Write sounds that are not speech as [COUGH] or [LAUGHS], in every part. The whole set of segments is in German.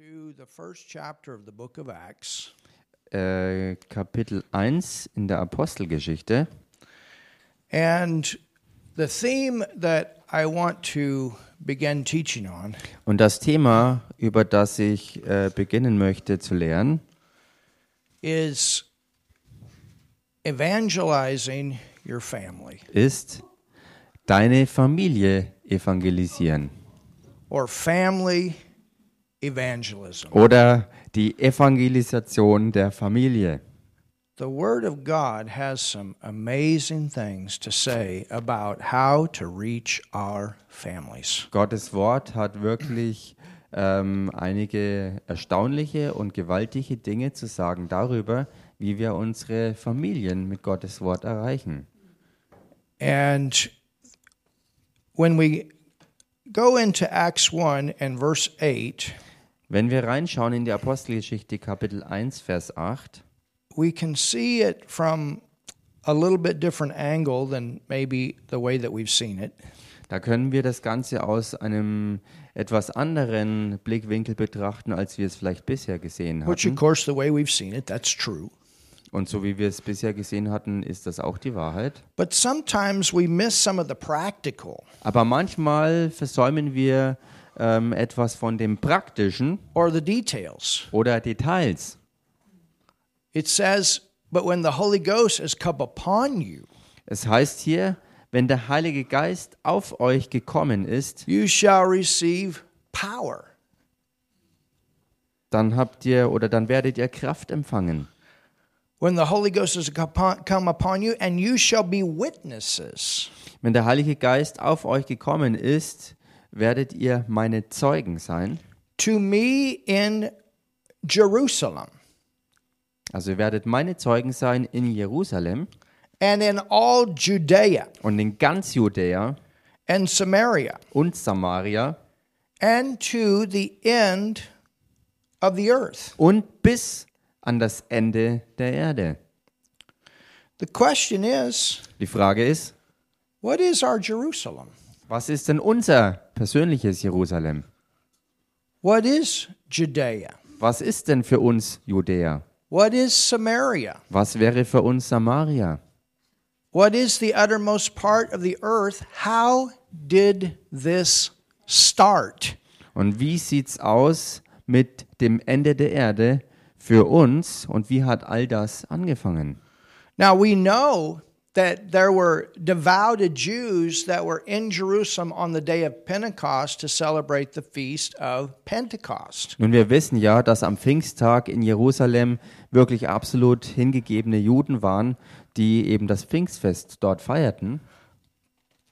to the first chapter of the book of Acts. Äh, Kapitel 1 in der Apostelgeschichte. And the theme that I want to begin teaching on Und das Thema, über das ich äh, beginnen möchte zu lernen, is evangelizing your family ist deine Familie evangelisieren or family. Oder die Evangelisation der Familie. The Word of God has some amazing things to say about how to reach our families. Gottes Wort hat wirklich ähm, einige erstaunliche und gewaltige Dinge zu sagen darüber, wie wir unsere Familien mit Gottes Wort erreichen. And when we go into Acts 1 and verse 8, Wenn wir reinschauen in die Apostelgeschichte Kapitel 1, Vers 8, we can see it from a little bit different angle than maybe the way that we've seen it. da können wir das Ganze aus einem etwas anderen Blickwinkel betrachten, als wir es vielleicht bisher gesehen Which, of hatten. course, the way we've seen it, that's true. Und so wie wir es bisher gesehen hatten, ist das auch die Wahrheit. But sometimes we miss some of the practical Aber manchmal versäumen wir ähm, etwas von dem Praktischen or the details. oder Details. It says, But when the Holy Ghost has come upon you, Es heißt hier, wenn der Heilige Geist auf euch gekommen ist, you shall receive power. dann habt ihr oder dann werdet ihr Kraft empfangen. When the Holy Ghost has come upon you, and you shall be witnesses Wenn der Heilige Geist auf euch gekommen ist, werdet ihr meine Zeugen sein. to me in Jerusalem Also ihr werdet meine Zeugen sein in Jerusalem and in all Judea und in ganz Judäa and Samaria und Samaria and to the end of the earth. und bis an das Ende der Erde. The question is Die Frage ist, what is our Jerusalem? was ist denn unser persönliches Jerusalem? What is Judea? Was ist denn für uns Judäa? What is Samaria? Was wäre für uns Samaria? What is the uttermost part of the earth? How did this start? Und wie sieht's aus mit dem Ende der Erde für uns und wie hat all das angefangen? Now we know that there were devoted Jews that were in Jerusalem on the day of Pentecost to celebrate the feast of Pentecost. Nun, wir wissen ja, dass am Pfingsttag in Jerusalem wirklich absolut hingegebene Juden waren, die eben das Pfingstfest dort feierten.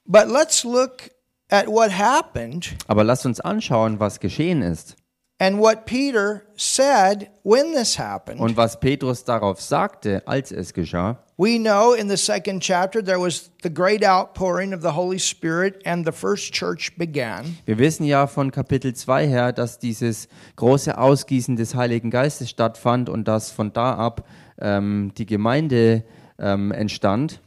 But let's look at what happened Aber lasst uns anschauen, was geschehen ist and what Peter said when this happened. und was Petrus darauf sagte, als es geschah. We know in the second chapter there was the great outpouring of the Holy Spirit and the first church began. Wir wissen ja von Kapitel 2 her, dass dieses große Ausgießen des Heiligen Geistes stattfand und dass von da ab ähm, die Gemeinde ähm, entstand.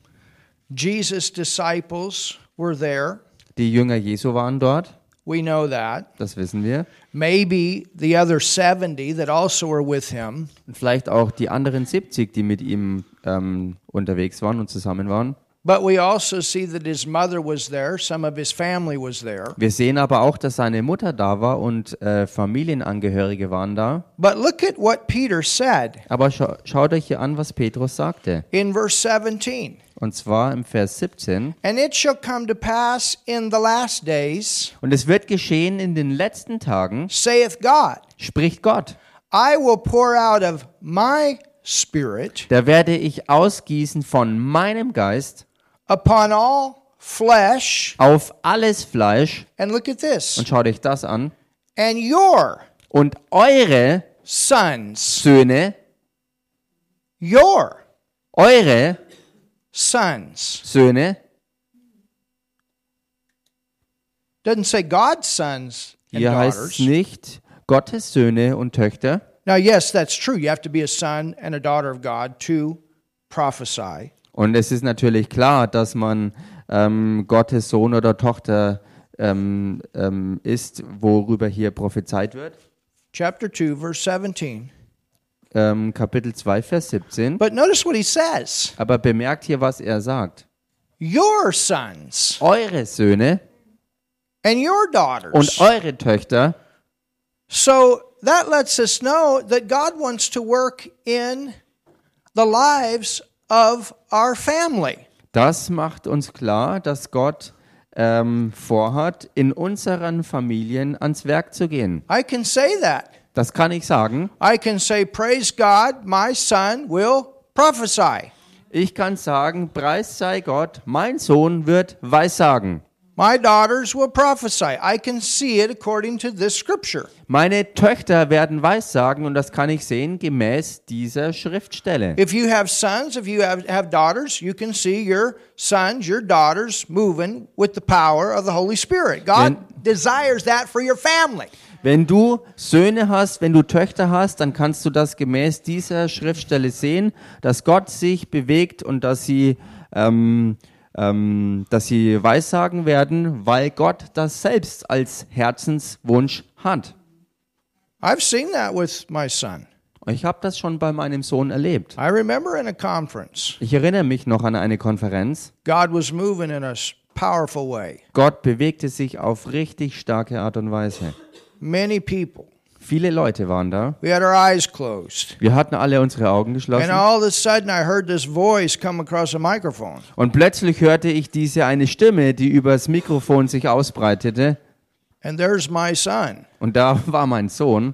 Jesus' disciples were there. Die Jünger Jesu waren dort, We know that. das wissen wir. Maybe the other 70 that also were with him. Und vielleicht auch die anderen 70, die mit ihm ähm, unterwegs waren und zusammen waren. But we also see that his mother was there, some of his family was there. Wir sehen aber auch, dass seine Mutter da war und äh, Familienangehörige waren da. But look at what Peter said Aber scha schaut euch hier an, was Petrus sagte. in verse 17. Und zwar im Vers 17. And it shall come to pass in the last days, Und es wird geschehen in den letzten Tagen, saith God, spricht Gott. I will pour out of my spirit Da werde ich ausgießen von meinem Geist upon all flesh. auf alles Fleisch. And look at this. Und schaut euch das an. And your Und eure sons, Söhne, your eure sons. Söhne, Doesn't say God's sons and hier heißt daughters. es nicht Gottes Söhne und Töchter. Now, yes, that's true. You have to be a son and a daughter of God to prophesy. Und es ist natürlich klar, dass man ähm, Gottes Sohn oder Tochter ähm, ähm, ist, worüber hier prophezeit wird. chapter 2, verse 17. ähm, Kapitel 2, Vers 17. But notice what he says Aber bemerkt hier, was er sagt. Your sons Eure Söhne and your und daughters. eure Töchter. So that lets us know that God wants to work in the lives of our family. Das macht uns klar, dass Gott ähm, vorhat, in unseren Familien ans Werk zu gehen. I can say that. Das kann ich sagen. I can say, Praise God, my son will prophesy. Ich kann sagen, Preis sei Gott, mein Sohn wird Weissagen. My daughters will prophesy. I can see it according to this scripture. Meine Töchter werden Weissagen und das kann ich sehen gemäß dieser Schriftstelle. If you have sons, if you have, have daughters, you can see your sons, your daughters moving with the power of the Holy Spirit. God desires that for your family. Wenn du Söhne hast, wenn du Töchter hast, dann kannst du das gemäß dieser Schriftstelle sehen, dass Gott sich bewegt und dass sie, ähm, ähm, dass sie Weissagen werden, weil Gott das selbst als Herzenswunsch hat. I've seen that with my son. Ich habe das schon bei meinem Sohn erlebt. I remember in a conference, Ich erinnere mich noch an eine Konferenz. God was moving in a s- powerful way. Gott bewegte sich auf richtig starke Art und Weise. Many people. Viele Leute waren da. We had our eyes closed. Wir hatten alle unsere Augen And geschlossen. all of a sudden, I heard this voice come across a microphone. Und plötzlich hörte ich diese eine Stimme, die übers Mikrofon sich ausbreitete. And there's my son, Und da war mein Sohn.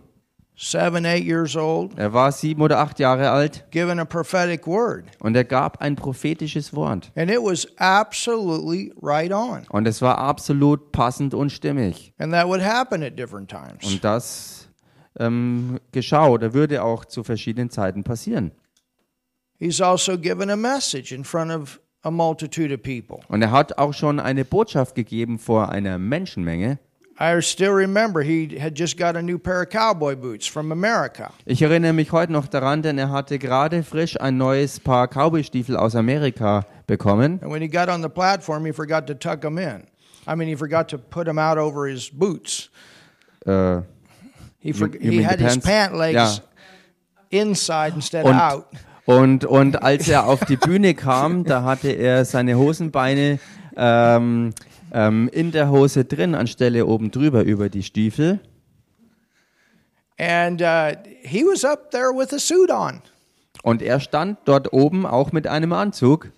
Seven, eight years old, Er war sieben oder acht Jahre alt. given a prophetic word. Und er gab ein prophetisches Wort. And it was absolutely right on. Und es war absolut passend und stimmig. And that would happen at different times. Und das ähm, geschah oder würde auch zu verschiedenen Zeiten passieren. He's also given a message in front of a multitude of people. Und er hat auch schon eine Botschaft gegeben vor einer Menschenmenge. I still remember he had just got a new pair of cowboy boots from America. Ich erinnere mich heute noch daran, denn er hatte gerade frisch ein neues Paar Cowboystiefel aus Amerika bekommen. And when he got on the platform, he forgot to tuck them in. I mean, he forgot to put them out over his boots. Äh, He, for, you he mean had his pant legs Yeah. inside instead of Und, out. und, und als er auf die Bühne kam, da hatte er seine Hosenbeine ähm, ähm, in der Hose drin, anstelle oben drüber über die Stiefel. And uh, he was up there with a suit on. Und er stand dort oben auch mit einem Anzug.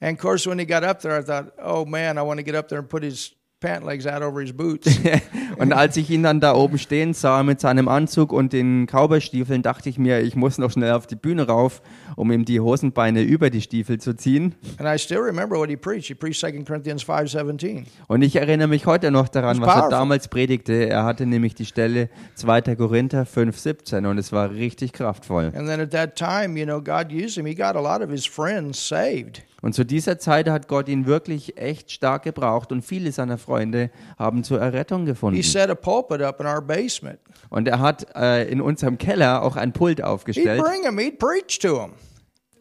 And of course, when he got up there, I thought, oh man, I want to get up there and put his pant legs out over his boots. [LAUGHS] Und als ich ihn dann da oben stehen sah mit seinem Anzug und den Cowboystiefeln, dachte ich mir, ich muss noch schnell auf die Bühne rauf, um ihm die Hosenbeine über die Stiefel zu ziehen. and I still remember what he preached. He preached 2 Corinthians 5.17. Und ich erinnere mich heute noch daran, was er damals predigte. Er hatte nämlich die Stelle 2. Korinther 5,17 und es war richtig kraftvoll. Time, you know, God used him. He got a lot of his friends saved. Und zu dieser Zeit hat Gott ihn wirklich echt stark gebraucht und viele seiner Freunde haben zur Errettung He gefunden. set a pulpit up in our basement. Und er hat äh, in unserem Keller auch ein Pult He'd aufgestellt bring them. He'd preach to them.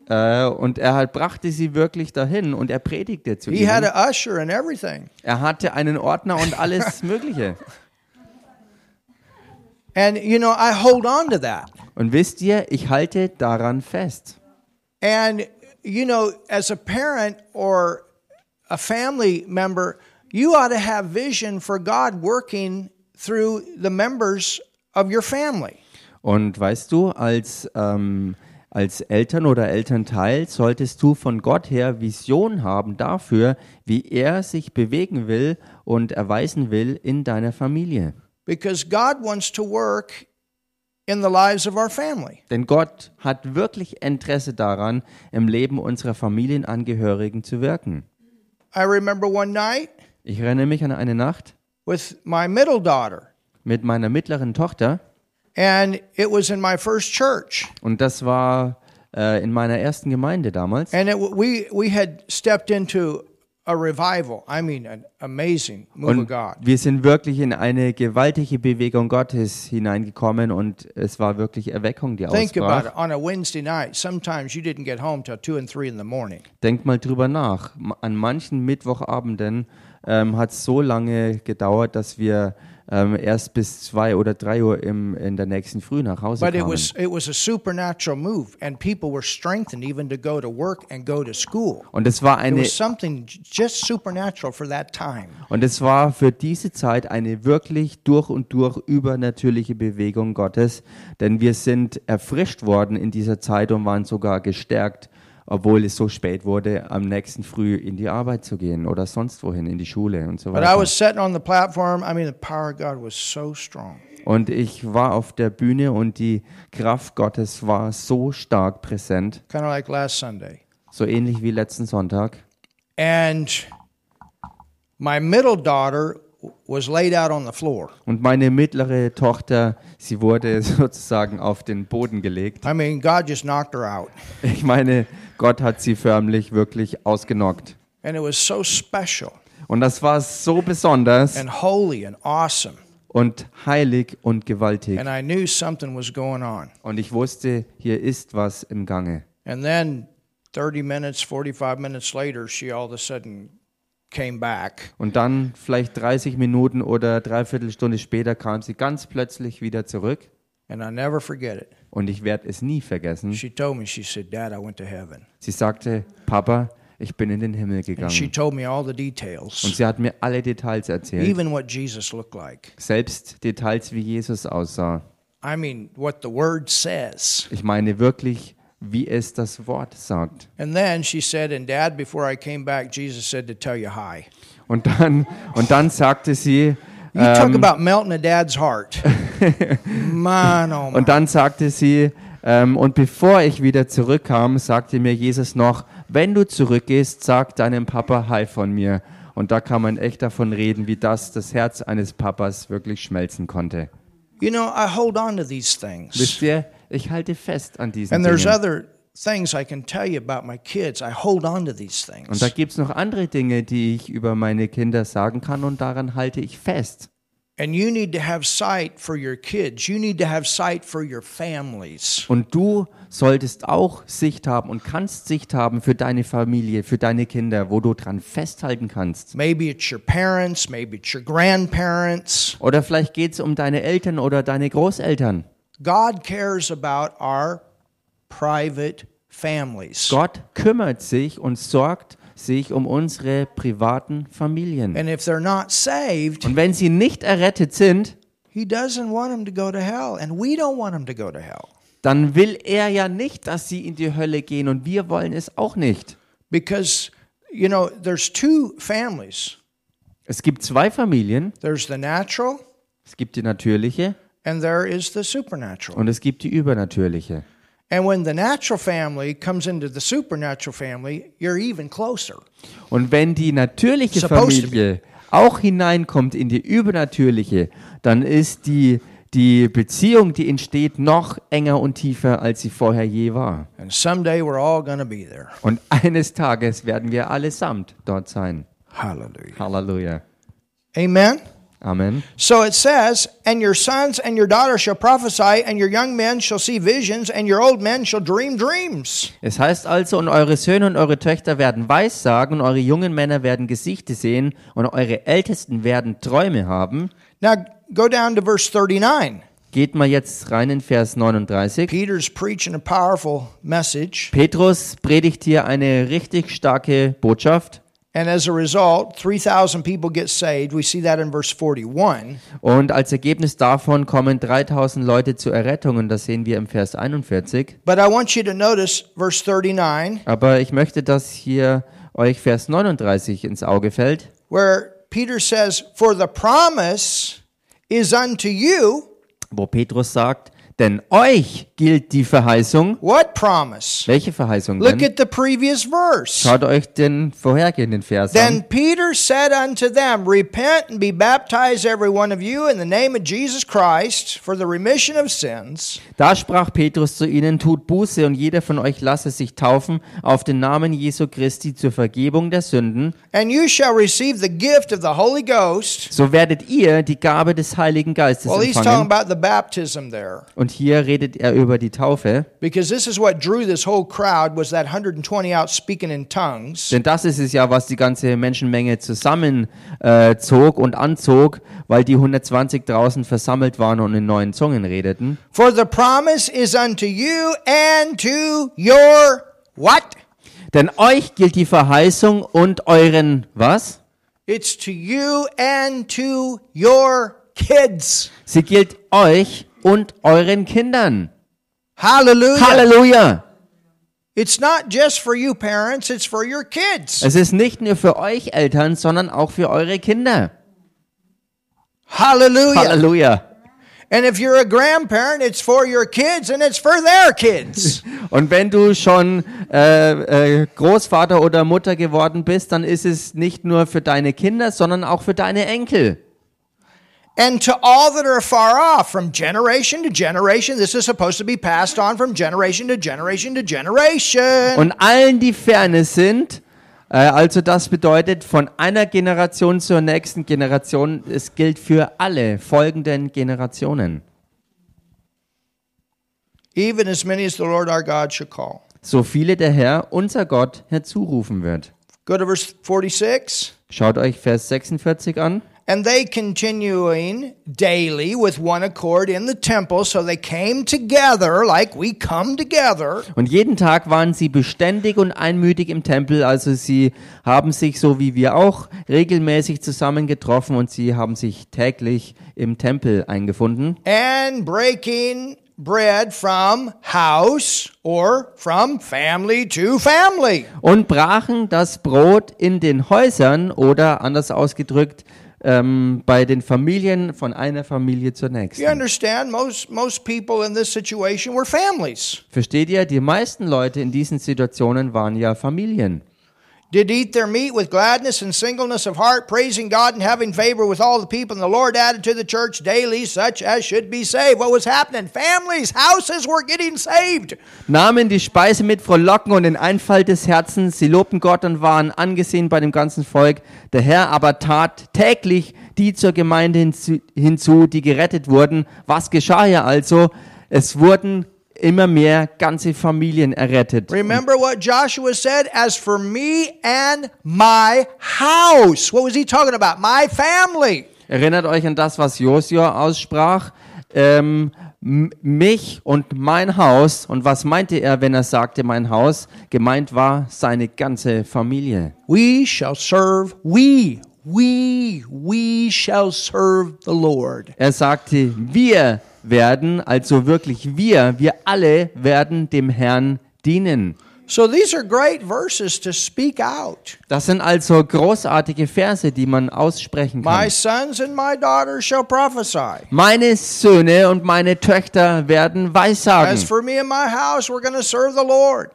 äh, und er halt brachte sie wirklich dahin und er predigte zu He had ihnen. an usher and everything. Er hatte einen Ordner und alles [LAUGHS] Mögliche. And, you know, I hold on to that. Und wisst ihr, ich halte daran fest. And, you know, as a parent or a family member, you ought to have vision for God working through the members of your family. Und weißt du, als, ähm, als Eltern oder Elternteil solltest du von Gott her Vision haben dafür, wie er sich bewegen will und erweisen will in deiner Familie. Because God wants to work in the lives of our family. Denn Gott hat wirklich Interesse daran, im Leben unserer Familienangehörigen zu wirken. I remember one night Ich erinnere mich an eine Nacht with my middle daughter, mit meiner mittleren Tochter and it was in my first church. und das war äh, in meiner ersten Gemeinde damals. And it, we, we had stepped into a revival. I mean, an amazing move of Und God. wir sind wirklich in eine gewaltige Bewegung Gottes hineingekommen und es war wirklich Erweckung, die Think about ausbrach. it. On a Wednesday night, sometimes you didn't get home till two and three in the morning. Denkt mal drüber nach. An manchen Mittwochabenden ähm, hat es so lange gedauert, dass wir ähm, erst bis zwei oder drei Uhr im, in der nächsten Früh nach Hause But it kamen. was it was a supernatural move, and people were strengthened even to go to work and go to school. Und es war It eine was something j- just supernatural for that time. und es war für diese Zeit eine wirklich durch und durch übernatürliche Bewegung Gottes, denn wir sind erfrischt worden in dieser Zeit und waren sogar gestärkt, obwohl es so spät wurde, am nächsten Früh in die Arbeit zu gehen oder sonst wohin in die Schule und so But I weiter. was sitting on the platform. I mean, the power of God was so strong. Und ich war auf der Bühne und die Kraft Gottes war so stark präsent, kind of like last Sunday. so ähnlich wie letzten Sonntag. And my middle daughter was laid out on the floor. Und meine mittlere Tochter, sie wurde [LAUGHS] sozusagen auf den Boden gelegt. I mean, God just knocked her out. Ich meine, Gott hat sie förmlich wirklich ausgenockt. And it was so special Und das war so besonders and holy and awesome. und heilig und gewaltig. And I knew something was going on. Und ich wusste, hier ist was im Gange. And then 30 minutes, 45 minutes later, she all of a sudden. Und dann, vielleicht 30 Minuten oder dreiviertel Stunde später, kam sie ganz plötzlich wieder zurück. And I never forget it. Und ich werde es nie vergessen. She told me, she said, Dad, I went to heaven. Sie sagte, Papa, ich bin in den Himmel gegangen. told me all the Und sie hat mir alle Details erzählt. even what Jesus looked like. Selbst Details, wie Jesus aussah. I mean, what the word says. Ich meine wirklich, wie es das Wort sagt. And then she said, And Dad, before I came back, Jesus said to tell you hi. Und dann, und dann sagte sie, You talk ähm, about melting a dad's heart. [LAUGHS] Man, oh my. und dann sagte sie, ähm, und bevor ich wieder zurückkam, sagte mir Jesus noch, wenn du zurückgehst, sag deinem Papa Hi von mir. Und da kann man echt davon reden, wie das das Herz eines Papas wirklich schmelzen konnte. You know, I hold on to these things. Wisst ihr, ich halte fest an diesen And there's Dingen. other things I can tell you about my kids. I hold on to these Und things. da gibt es noch andere Dinge, die ich über meine Kinder sagen kann und daran halte ich fest. And you need to have sight for your kids. You need to have sight for your families. Und du solltest auch Sicht haben und kannst Sicht haben für deine Familie, für deine Kinder, wo du dran festhalten kannst. Maybe it's your parents, maybe it's your grandparents. Oder vielleicht geht es um deine Eltern oder deine Großeltern. God cares about our private families. Gott kümmert sich und sorgt sich um unsere privaten Familien. And if they're not saved, Und wenn sie nicht errettet sind, He doesn't want them to go to hell, and we don't want them to go to hell. dann will er ja nicht, dass sie in die Hölle gehen und wir wollen es auch nicht. Because, you know, there's two families Es gibt zwei Familien. there's the natural, Es gibt die natürliche and there is the supernatural. und es gibt die übernatürliche. And when the natural family comes into the supernatural family, you're even closer. Und wenn die natürliche Supposed Familie auch hineinkommt in die übernatürliche, dann ist die, die Beziehung, die entsteht, noch enger und tiefer, als sie vorher je war. And someday we're all going to be there. Und [LAUGHS] eines Tages werden wir allesamt dort sein. Hallelujah. Halleluja. Amen. Amen. So it says, And your sons and your daughters shall prophesy, and your young men shall see visions, and your old men shall dream dreams. Es heißt also, und eure Söhne und eure Töchter werden Weissagen, und eure jungen Männer werden Gesichte sehen, und eure Ältesten werden Träume haben. Now go down to verse 39. Geht mal jetzt rein in Vers 39. Peter's preaching a powerful message, Petrus predigt hier eine richtig starke Botschaft. And as a result, 3,000 people get saved. We see that in verse 41. Und als Ergebnis davon kommen 3000 Leute zur Errettung und das sehen wir im Vers 41. But I want you to notice verse 39, Aber ich möchte, dass hier euch Vers 39 ins Auge fällt, where Peter says, For the promise is unto you. wo Petrus sagt, denn euch gilt die Verheißung. What promise? Welche Verheißung Look denn? at the previous verse. Schaut euch den vorhergehenden Vers Then an. Peter said unto them, Repent and be baptized, every one of you, in the name of Jesus Christ, for the remission of sins, Da sprach Petrus zu ihnen, tut Buße und jeder von euch lasse sich taufen auf den Namen Jesu Christi zur Vergebung der Sünden. and you shall receive the gift of the Holy Ghost. So werdet ihr die Gabe des Heiligen Geistes Well, he's talking empfangen. about the baptism there. Und Und hier redet er über die Taufe. Because this is what drew this whole crowd was that 120 out speaking in tongues. Denn das ist es ja, was die ganze Menschenmenge zusammenzog äh, zog und anzog, weil die 120 draußen versammelt waren und in neuen Zungen redeten. For the promise is unto you and to your what? Denn euch gilt die Verheißung und euren was? It's to you and to your kids. Sie gilt euch und euren Kindern. Hallelujah. Halleluja! It's not just for you parents, it's for your kids. Es ist nicht nur für euch Eltern, sondern auch für eure Kinder. Hallelujah. Halleluja! And if you're a grandparent, it's for your kids and it's for their kids. [LAUGHS] Und wenn du schon äh, äh, Großvater oder Mutter geworden bist, dann ist es nicht nur für deine Kinder, sondern auch für deine Enkel. And to all that are far off, from generation to generation, this is supposed to be passed on from generation to generation to generation. Und allen, die ferne sind, äh, also das bedeutet von einer Generation zur nächsten Generation, es gilt für alle folgenden Generationen. Even as many as the Lord our God shall call. So viele der Herr, unser Gott, herzurufen wird. Go to verse 46. Schaut euch Vers 46 an. And they continuing daily with one accord in the temple, so they came together like we come together. Und jeden Tag waren sie beständig und einmütig im Tempel, also sie haben sich so wie wir auch regelmäßig zusammengetroffen und sie haben sich täglich im Tempel eingefunden and breaking bread from house or from family to family. und brachen das Brot in den Häusern oder anders ausgedrückt ähm, bei den Familien von einer Familie zur You nächsten. understand, most, most people in this situation were families. Versteht ihr? Die meisten Leute in diesen Situationen waren ja Familien. Did eat their meat with gladness and singleness of heart, praising God and having favor with all the people. And the Lord added to the church daily such as should be saved. What was happening? Families, houses were getting saved. nahmen die Speise mit Frohlocken und in Einfalt des Herzens. Sie lobten Gott und waren angesehen bei dem ganzen Volk. Der Herr aber tat täglich die zur Gemeinde hinzu, hinzu, die gerettet wurden. Was geschah hier also? Es wurden immer mehr ganze Familien errettet. Remember what Joshua said? As for me and my house. What was he talking about? My family. Erinnert euch an das, was Josua aussprach. Ähm, mich und mein Haus. Und was meinte er, wenn er sagte mein Haus? Gemeint war seine ganze Familie. We shall serve, we, we, we shall serve the Lord. Er sagte, wir werden, also wirklich wir, wir alle werden dem Herrn dienen. So these are great verses to speak out. Das sind also großartige Verse, die man aussprechen My kann. sons and my daughters shall prophesy. Meine Söhne und meine Töchter werden As weissagen. for me and my house, we're going to serve the Lord.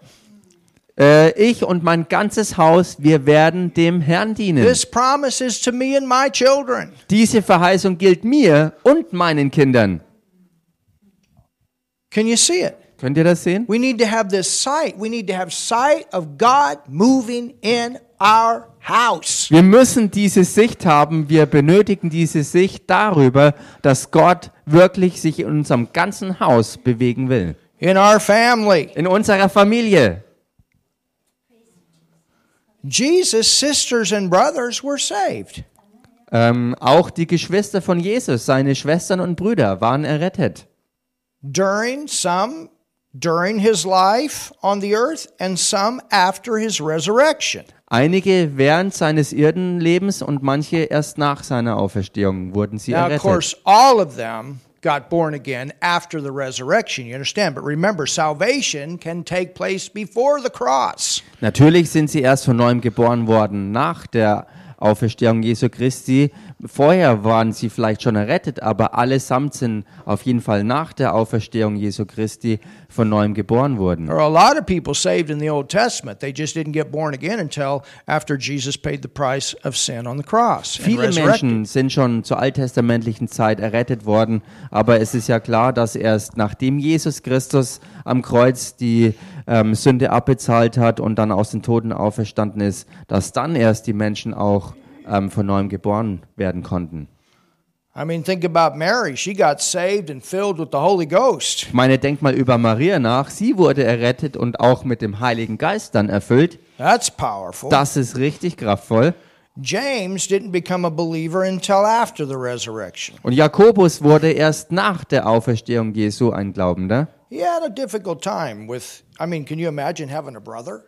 Äh, ich und mein ganzes Haus, wir werden dem Herrn dienen. This promise is to me and my children. Diese Verheißung gilt mir und meinen Kindern. Can you see it? Könnt ihr das sehen? We need to have this sight. We need to have sight of God moving in our house. Wir müssen diese Sicht haben, wir benötigen diese Sicht darüber, dass Gott wirklich sich in unserem ganzen Haus bewegen will. In our family. In unserer Familie. Jesus' sisters and brothers were saved. Ähm, auch die Geschwister von Jesus, seine Schwestern und Brüder, waren errettet. during some during his life on the earth and some after his resurrection. Einige während seines Erdenlebens und manche erst nach seiner Auferstehung wurden sie Now, of errettet. course, all of them got born again after the resurrection. You understand? But remember, salvation can take place before the cross. Natürlich sind sie erst von neuem geboren worden nach der Auferstehung Jesu Christi. Vorher waren sie vielleicht schon errettet, aber allesamt sind auf jeden Fall nach der Auferstehung Jesu Christi von neuem geboren worden. There are a lot of people saved in the Old Testament. They just didn't get born again until after Jesus paid the price of sin on the cross Viele. Menschen sind schon zur alttestamentlichen Zeit errettet worden, aber es ist ja klar, dass erst nachdem Jesus Christus am Kreuz die ähm, Sünde abbezahlt hat und dann aus den Toten auferstanden ist, dass dann erst die Menschen auch ähm, von neuem geboren werden konnten. I mean, think about Mary. She got saved and filled with the Holy Ghost. Ich meine, denk mal über Maria nach. Sie wurde errettet und auch mit dem Heiligen Geist dann erfüllt. That's powerful. Das ist richtig kraftvoll. James didn't become a believer until after the resurrection. Und Jakobus wurde erst nach der Auferstehung Jesu ein Glaubender. He had a difficult time with, I mean, can you imagine having a brother?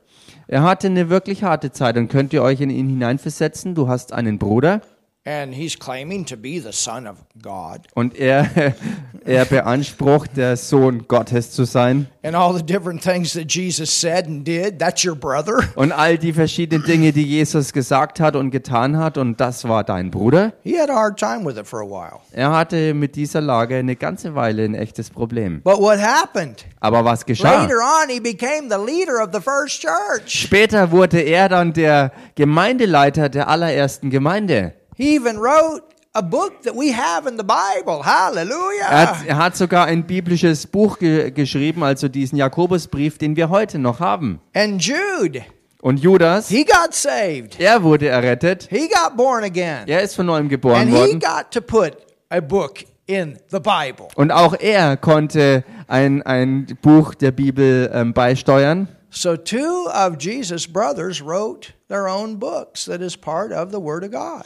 Er hatte eine wirklich harte Zeit und könnt ihr euch in ihn hineinversetzen? Du hast einen Bruder And he's claiming to be the son of God. und er, [LAUGHS] er beansprucht, der Sohn Gottes zu sein. And all the different things that Jesus said and did, that's your brother? [LAUGHS] Und all die verschiedenen Dinge, die Jesus gesagt hat und getan hat, und das war dein Bruder. He had a hard time with it for a while. Er hatte mit dieser Lage eine ganze Weile ein echtes Problem. But what happened? Aber was geschah? Later on, he became the leader of the first church. Später wurde er dann der Gemeindeleiter der allerersten Gemeinde. He even wrote a book that we have in the Bible. Hallelujah. Er hat, er hat sogar ein biblisches Buch ge geschrieben, also diesen Jakobusbrief, den wir heute noch haben. And Jude, Und Judas, he got saved. er wurde errettet. He got born again. Er ist von neuem geboren And he worden. got to put a book in the Bible. Und auch er konnte ein, ein Buch der Bibel ähm, beisteuern. So two of Jesus' brothers wrote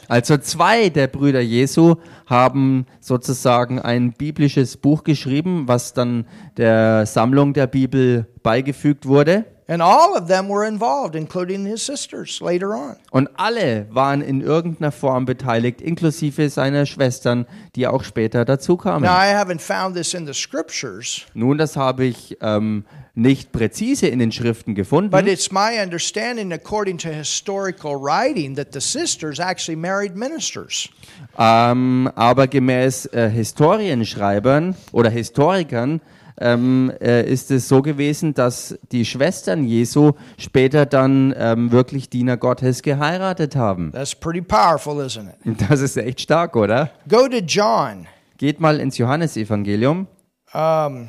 Also zwei der Brüder Jesu haben sozusagen ein biblisches Buch geschrieben, was dann der Sammlung der Bibel beigefügt wurde. And all of them were involved, including his sisters later on. Und alle waren in irgendeiner Form beteiligt, inklusive seiner Schwestern, die auch später dazukamen. Now, I haven't found this in the scriptures, Nun, das habe ich ähm, nicht präzise in den Schriften but gefunden, it's my understanding, according to historical writing, that the sisters actually married ministers. ähm, aber gemäß äh, Historienschreibern oder Historikern ähm, äh, ist es so gewesen, dass die Schwestern Jesu später dann ähm, wirklich Diener Gottes geheiratet haben. That's pretty powerful, isn't it? [LAUGHS] Das ist echt stark, oder? Go to John. Geht mal ins Johannesevangelium. Um,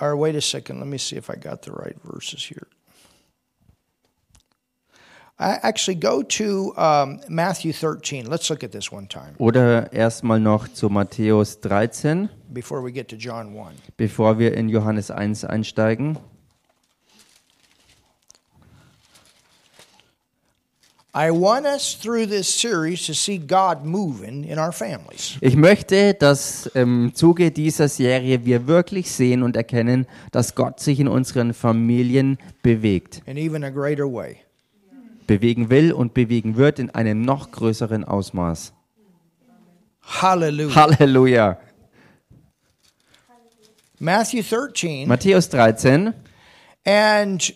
or wait a second, let me see if I got the right verses here. I actually go to um, Matthew 13. Let's look at this one time Oder erstmal noch zu Matthäus 13, before we get to John 1. bevor wir in Johannes 1 einsteigen. I want us through this series to see God moving in our families. Ich möchte, dass im Zuge dieser Serie wir wirklich sehen und erkennen, dass Gott sich in unseren Familien bewegt, in even a greater way. Bewegen will und bewegen wird in einem noch größeren Ausmaß. Hallelujah. Halleluja. Matthew 13 Matthäus 13 and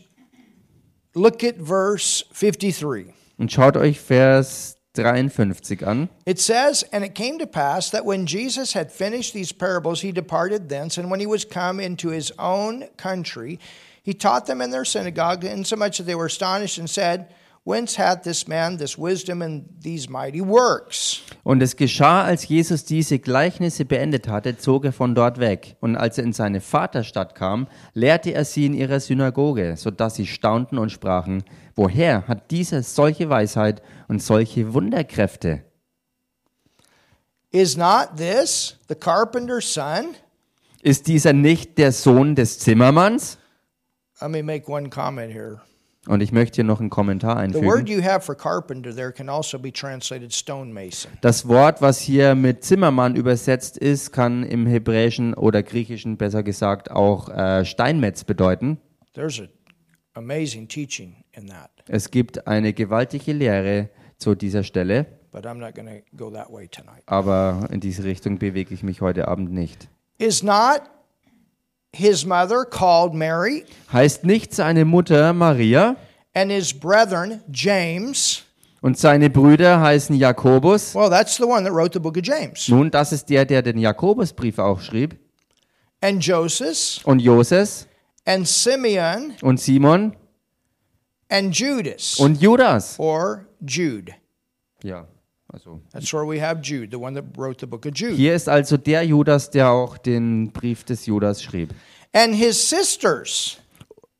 look at verse 53. und schaut euch Vers 53 an. It says, And it came to pass that when Jesus had finished these parables, he departed thence, and when he was come into his own country, he taught them in their synagogue, insomuch that they were astonished and said, Whence hath this man this wisdom and these mighty works? Und es geschah, als Jesus diese Gleichnisse beendet hatte, zog er von dort weg. Und als er in seine Vaterstadt kam, lehrte er sie in ihrer Synagoge, so dass sie staunten und sprachen, woher hat dieser solche Weisheit und solche Wunderkräfte? Is not this the carpenter's son? Ist dieser nicht der Sohn des Zimmermanns? Let me make one comment here. Und ich möchte hier noch einen Kommentar einfügen. also. Das Wort, was hier mit Zimmermann übersetzt ist, kann im Hebräischen oder Griechischen besser gesagt auch äh, Steinmetz bedeuten. Es gibt eine gewaltige Lehre zu dieser Stelle, aber in diese Richtung bewege ich mich heute Abend nicht. Is not his mother called Mary Heißt nicht seine Mutter Maria and his brethren James? und seine Brüder heißen Jakobus? Well, that's the one that wrote the book of James. Nun, das ist der, der den Jakobusbrief auch schrieb. And Joseph Und Joses and Simeon und Simon and Judas und Judas. or Jude. Ja, also. That's where we have Jude, the one that wrote the book of Jude. Hier ist also der Judas, der auch den Brief des Judas schrieb. And his sisters,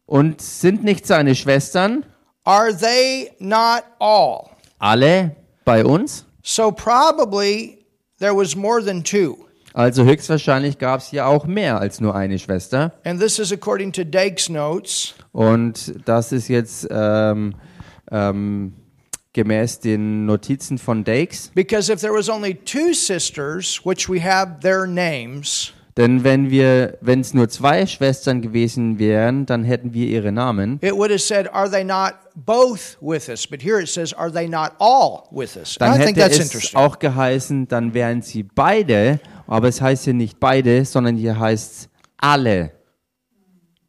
Und sind nicht seine Schwestern are they not all? alle bei uns? So probably there was more than two. Also höchstwahrscheinlich gab es hier auch mehr als nur eine Schwester. And this is according to Dake's notes. Und das ist jetzt ähm, ähm, gemäß den Notizen von Dakes. Because if there was only two sisters, which we have their names, Denn wenn wir, wenn es nur zwei Schwestern gewesen wären, dann hätten wir ihre Namen. it would have said, Are they not both with us? But here it says, Are they not all with us? Dann I think hätte that's es interesting. auch geheißen, dann wären sie beide, aber es heißt hier nicht beide, sondern hier heißt es alle.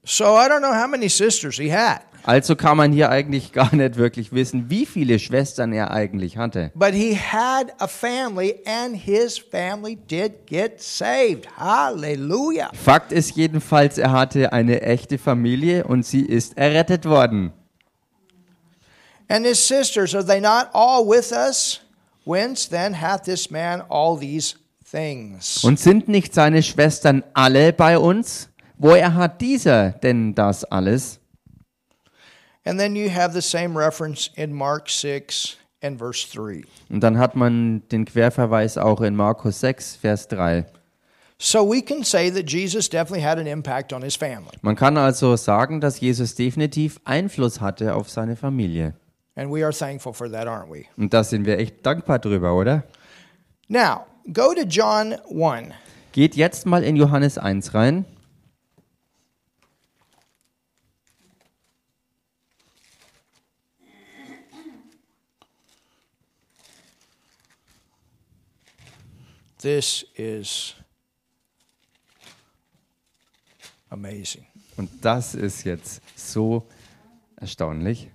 So I don't know how many sisters he had, Also kann man hier eigentlich [LAUGHS] gar nicht wirklich wissen, wie viele Schwestern er eigentlich hatte. but he had a family, and his family did get saved. Hallelujah. Fakt ist jedenfalls, er hatte eine echte Familie und sie ist errettet worden. And his sisters, are they not all with us? Whence then hath this man all these things? Und sind nicht seine Schwestern alle bei uns? Woher hat dieser denn das alles? And then you have the same reference in Mark 6 and verse 3. Und dann hat man den Querverweis auch in Markus 6, Vers 3. So we can say that Jesus definitely had an impact on his family. Man kann also sagen, dass Jesus definitiv Einfluss hatte auf seine Familie. And we are thankful for that, aren't we? Und da sind wir echt dankbar drüber, oder? Now, go to John 1. Geht jetzt mal in Johannes 1 rein. This is amazing. Und das ist jetzt so erstaunlich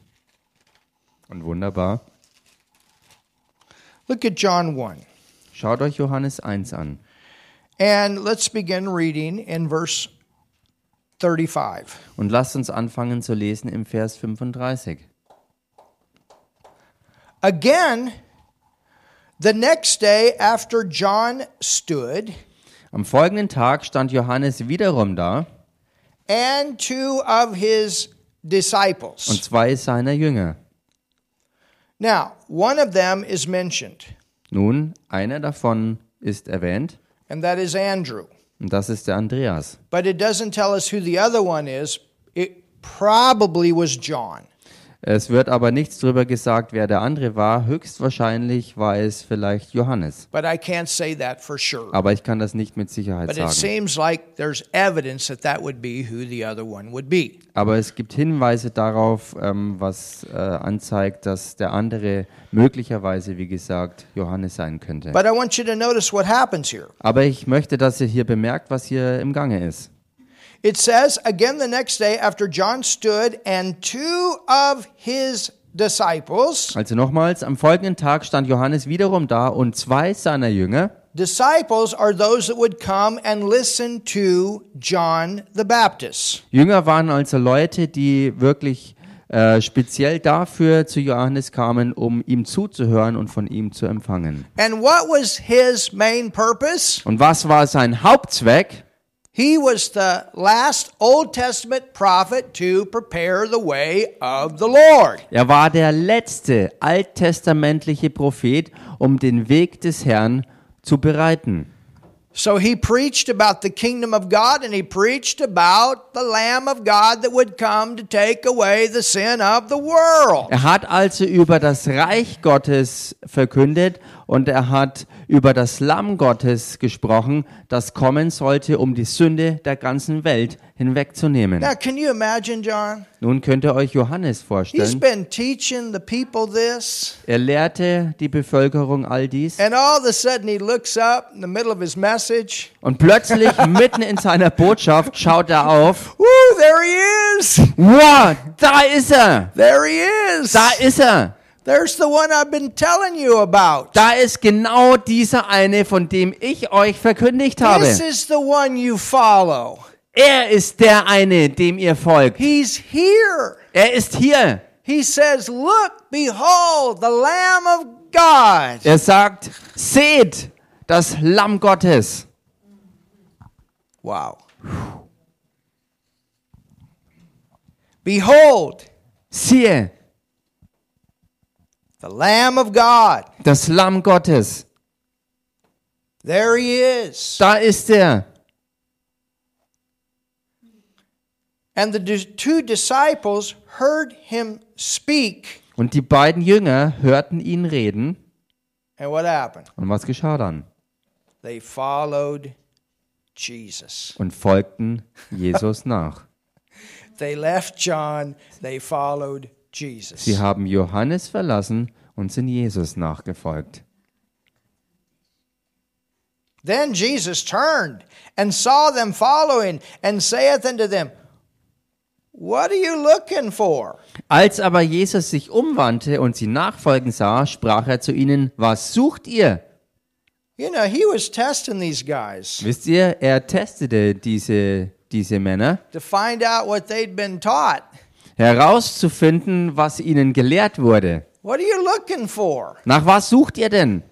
und wunderbar. Look at John 1. Schaut euch Johannes 1 an. And let's begin reading in verse 35. Und lasst uns anfangen zu lesen im Vers 35. Again, the next day after John stood, Am folgenden Tag stand Johannes wiederum da and two of his disciples. und zwei seiner Jünger. Now, one of them is mentioned, Nun, einer davon ist erwähnt and that is Andrew. und das ist der Andreas. But it doesn't tell us who the other one is. It probably was John. Es wird aber nichts darüber gesagt, wer der andere war. Höchstwahrscheinlich war es vielleicht Johannes. But I can't say that for sure. Aber ich kann das nicht mit Sicherheit But it sagen. seems like there's evidence that that would be who the other one would be. Aber es gibt Hinweise darauf, ähm, was äh, anzeigt, dass der andere möglicherweise, wie gesagt, Johannes sein könnte. But I want you to notice what happens here. Aber ich möchte, dass ihr hier bemerkt, was hier im Gange ist. It says, again the next day after John stood and two of his disciples, Also nochmals, am folgenden Tag stand Johannes wiederum da und zwei seiner Jünger. disciples are those that would come and listen to John the Baptist. Jünger waren also Leute, die wirklich äh, speziell dafür zu Johannes kamen, um ihm zuzuhören und von ihm zu empfangen. And what was his main purpose? Und was war sein Hauptzweck? He was the last Old Testament prophet to prepare the way of the Lord. Er war der letzte alttestamentliche Prophet, um den Weg des Herrn zu bereiten. So he preached about the kingdom of God and he preached about the Lamb of God that would come to take away the sin of the world. Er hat also über das Reich Gottes verkündet und er hat über das Lamm Gottes gesprochen, das kommen sollte, um die Sünde der ganzen Welt hinwegzunehmen. Now, can you imagine, John? Nun könnt ihr euch Johannes He's vorstellen. been teaching the people this, Er lehrte die Bevölkerung all dies and all of a sudden he looks up in the middle of his message. und plötzlich [LAUGHS] mitten in seiner Botschaft schaut er auf. Woo, there he is! Wow, da ist er! There he is! Da ist er! There's the one I've been telling you about. Da ist genau dieser eine, von dem ich euch verkündigt habe. This is the one you follow. Er ist der eine, dem ihr folgt. He's here. Er ist hier. He says, Look, behold, the Lamb of God. Er sagt, seht das Lamm Gottes. Wow. Behold, Siehe, The Lamb of God. Das Lamm Gottes. There he is. Da ist er. And the two disciples heard him speak. Und die beiden Jünger hörten ihn reden. And what happened? Und was geschah dann? They followed Jesus. Und folgten Jesus nach. [LAUGHS] They left John, they followed Jesus. Sie haben Johannes verlassen und sind Jesus nachgefolgt. Then Jesus turned and saw them following and saith unto them, What are you looking for? Als aber Jesus sich umwandte und sie nachfolgen sah, sprach er zu ihnen, was sucht ihr? You know, he was testing these guys Wisst ihr, er testete diese, diese Männer, to find out what they'd been taught. Herauszufinden, was ihnen gelehrt wurde. What are you looking for? Nach was sucht ihr denn?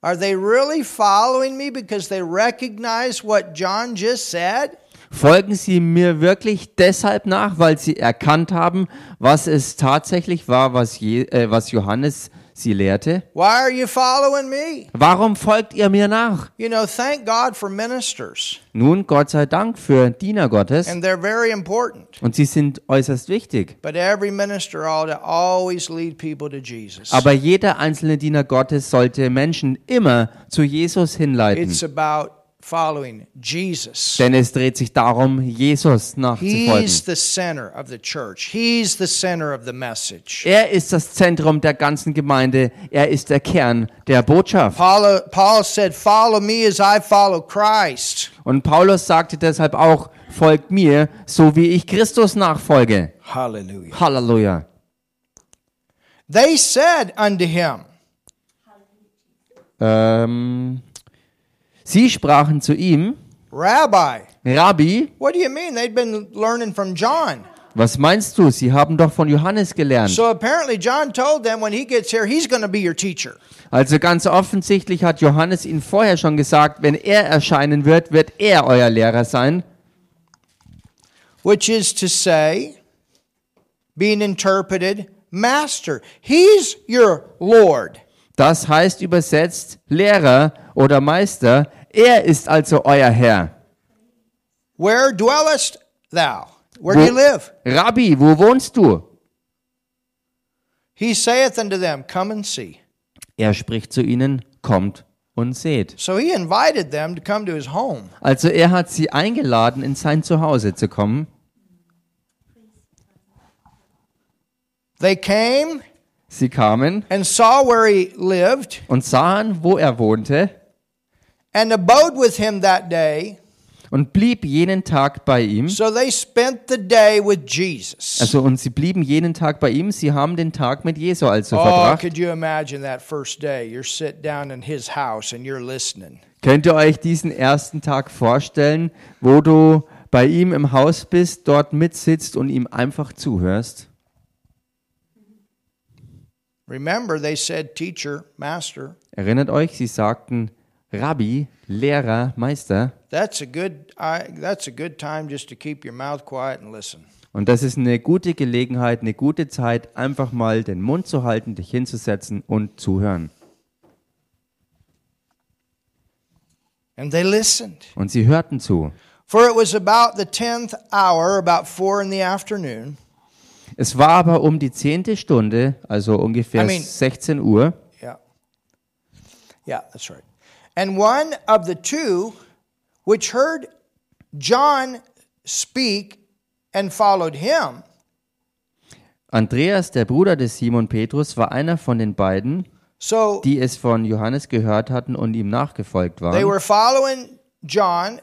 Are they really following me because they recognize what John just said? Folgen sie mir wirklich deshalb nach, weil sie erkannt haben, was es tatsächlich war, was, Je äh, was Johannes sie lehrte? Why are you following me? Warum folgt ihr mir nach? You know, thank God for ministers, Nun, Gott sei Dank für Diener Gottes. and they're very important. Und sie sind äußerst wichtig. But every minister ought to always lead people to Jesus. Aber jeder einzelne Diener Gottes sollte Menschen immer zu Jesus hinleiten. It's about following Jesus. Denn es dreht sich darum, Jesus He's nachzufolgen. the center of the church. He's the center of the message. Er ist das Zentrum der ganzen Gemeinde. Er ist der Kern der Botschaft. Paul, Paul said, Follow me as I follow Christ. Und Paulus sagte deshalb auch, folgt mir, so wie ich Christus nachfolge. Hallelujah. Halleluja. They said unto him, Ähm, sie sprachen zu ihm, Rabbi, Rabbi, what do you mean? They'd been learning from John. was meinst du? Sie haben doch von Johannes gelernt. So apparently, John told them when he gets here, he's going to be your teacher. Also ganz offensichtlich hat Johannes ihnen vorher schon gesagt, wenn er erscheinen wird, wird er euer Lehrer sein. which is to say, being interpreted, Master. He's your Lord. Das heißt übersetzt Lehrer oder Meister. Er ist also euer Herr. Where dwellest thou? Where do you live? Rabbi, wo wohnst du? He saith unto them, Come and see. Er spricht zu ihnen, kommt und seht. So he invited them to come to his home. Also er hat sie eingeladen, in sein Zuhause zu kommen. They came Sie kamen and saw where he lived und sahen, wo er wohnte and abode with him that day. und blieb jenen Tag bei ihm. So they spent the day with Jesus. Also und sie blieben jenen Tag bei ihm. Sie haben den Tag mit Jesu also Oh, verbracht. could you imagine that first day? You're sitting down in his house and you're listening. Könnt ihr euch diesen ersten Tag vorstellen, wo du bei ihm im Haus bist, dort mitsitzt und ihm einfach zuhörst? Remember, they said teacher, master. Erinnert euch, sie sagten Rabbi, Lehrer, Meister. That's a good. I, that's a good time just to keep your mouth quiet and listen. Und das ist eine gute Gelegenheit, eine gute Zeit, einfach mal den Mund zu halten, dich hinzusetzen und they listened. Und sie hörten zu. For it was about the tenth hour, about four in the afternoon. Es war aber um die zehnte Stunde, also ungefähr I mean- 16 Uhr. Yeah. Yeah, that's right. And one of the two which heard John speak and followed him Andreas, der Bruder des Simon Petrus, war einer von den beiden, So die es von Johannes gehört hatten und ihm nachgefolgt they waren. were following John,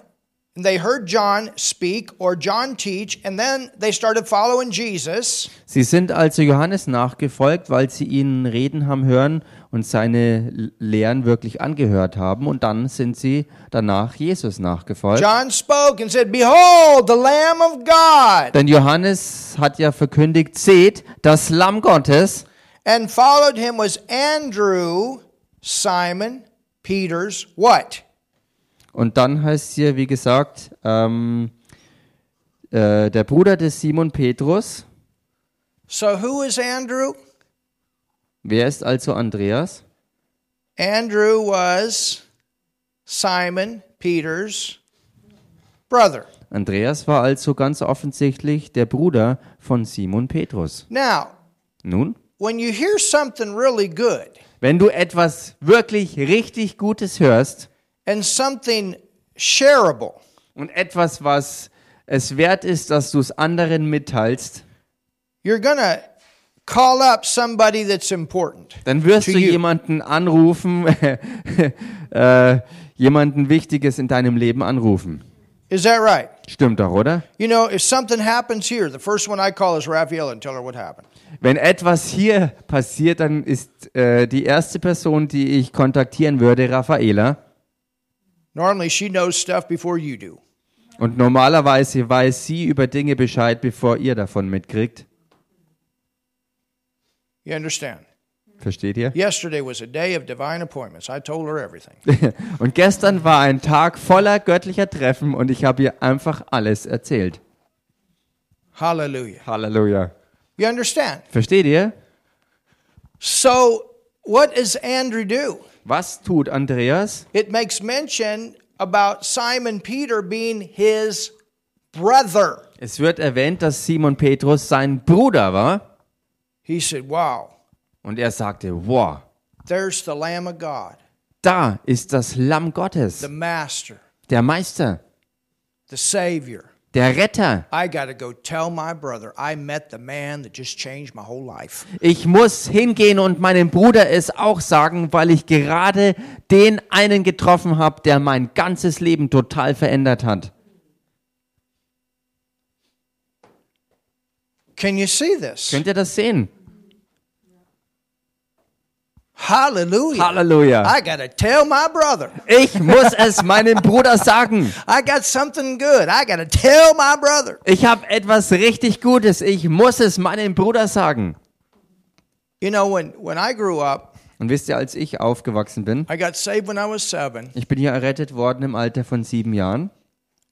they heard John speak or John teach, and then they started following Jesus. Sie sind also Johannes nachgefolgt, weil sie ihn reden haben hören und seine Lehren wirklich angehört haben. Und dann sind sie danach Jesus nachgefolgt. John spoke and said, Behold, the Lamb of God, Denn Johannes hat ja verkündigt, seht, das Lamm Gottes. and followed him was Andrew, Simon, Peter's what? Und dann heißt hier, wie gesagt, ähm, äh, der Bruder des Simon Petrus. So who is Andrew? Wer ist also Andreas? Andrew was Simon Peter's brother. Andreas war also ganz offensichtlich der Bruder von Simon Petrus. Now, Nun, when you hear something really good wenn du etwas wirklich richtig Gutes hörst and something shareable, und etwas, was es wert ist, dass du es anderen mitteilst, you're to call up somebody that's important. dann wirst To du you. jemanden anrufen, [LAUGHS] äh, jemanden Wichtiges in deinem Leben anrufen. Is that right? Stimmt doch, oder? You know, if something happens here, the first one I call is Raphael and tell her what happened. Wenn etwas hier passiert, dann ist äh, die erste Person, die ich kontaktieren würde, Raffaela. Normally, she knows stuff before you do. Und normalerweise weiß sie über Dinge Bescheid, bevor ihr davon mitkriegt. You understand? Versteht ihr? Yesterday was a day of divine appointments. I told her everything. [LAUGHS] Und gestern war ein Tag voller göttlicher Treffen und ich habe ihr einfach alles erzählt. Hallelujah. Halleluja. You understand? Versteht ihr? So, what does Andrew do? Was tut Andreas? It makes mention about Simon Peter being his brother. Es wird erwähnt, dass Simon Petrus sein Bruder war. He said, Wow, Und er sagte, wow, there's the Lamb of God, da ist das Lamm Gottes, the Master, der Meister, the Savior. der Retter. I got to go tell my brother I met the man that just changed my whole life. Ich muss hingehen und meinem Bruder es auch sagen, weil ich gerade den einen getroffen habe, der mein ganzes Leben total verändert hat. Can you see this? Könnt ihr das sehen? Hallelujah. Halleluja. I got to tell my brother. Ich muss es [LAUGHS] meinem Bruder sagen. I got something good. I got to tell my brother. Ich habe etwas richtig Gutes. Ich muss es meinem Bruder sagen. You know, when, when I grew up, Und wisst ihr, als ich aufgewachsen bin, I got saved when I was seven, ich bin hier errettet worden im Alter von sieben Jahren.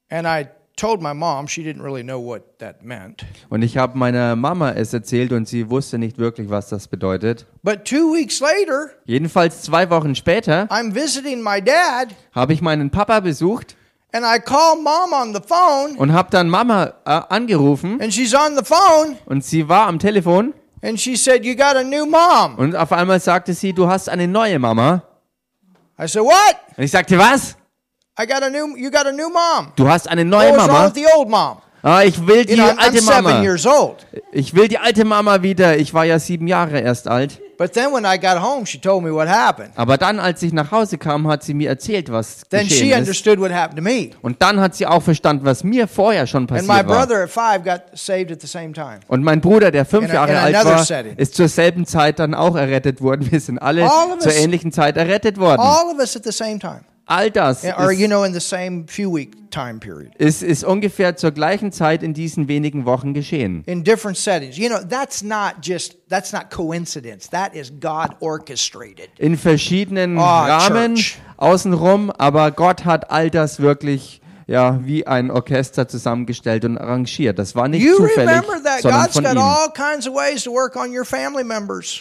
and I told my mom, she didn't really know what that meant. Und ich habe meiner Mama es erzählt und sie wusste nicht wirklich, was das bedeutet. But two weeks later, Jedenfalls zwei Wochen später I'm visiting my dad, habe ich meinen Papa besucht and I call mom on the phone, und habe dann Mama äh, angerufen and she's on the phone, und sie war am Telefon and she said, You got a new mom. und auf einmal sagte sie, du hast eine neue Mama. I said, What? Und ich sagte, was? I got a new, you got a new mom. Du hast eine What neue was wrong Mama? with the old mom? Ah, ich will die You know, I'm, I'm alte seven Mama. years old. Ich will die alte Mama wieder. Ich war ja sieben Jahre erst alt. But then when I got home, she told me what happened. Aber dann, als ich nach Hause kam, hat sie mir erzählt, was Then she geschehen ist. understood what happened to me. Und dann hat sie auch verstanden, was mir vorher schon And my passiert war. brother at five got saved at the same time. Und mein Bruder, der fünf In a- Jahre in alt another war, setting. ist zur selben Zeit dann auch errettet worden. Wir sind alle All of zur us- ähnlichen Zeit errettet worden. All of us at the same time. All das Or, you ist, know, in the same few week time period. ist, ist ungefähr zur gleichen Zeit in diesen wenigen Wochen geschehen. In different settings. You know, that's not just, that's not coincidence. That is God orchestrated. In verschiedenen Oh, Rahmen Church. außenrum, aber Gott hat all das wirklich ja, wie ein Orchester zusammengestellt und arrangiert. Das war nicht You zufällig, sondern God's von ihm.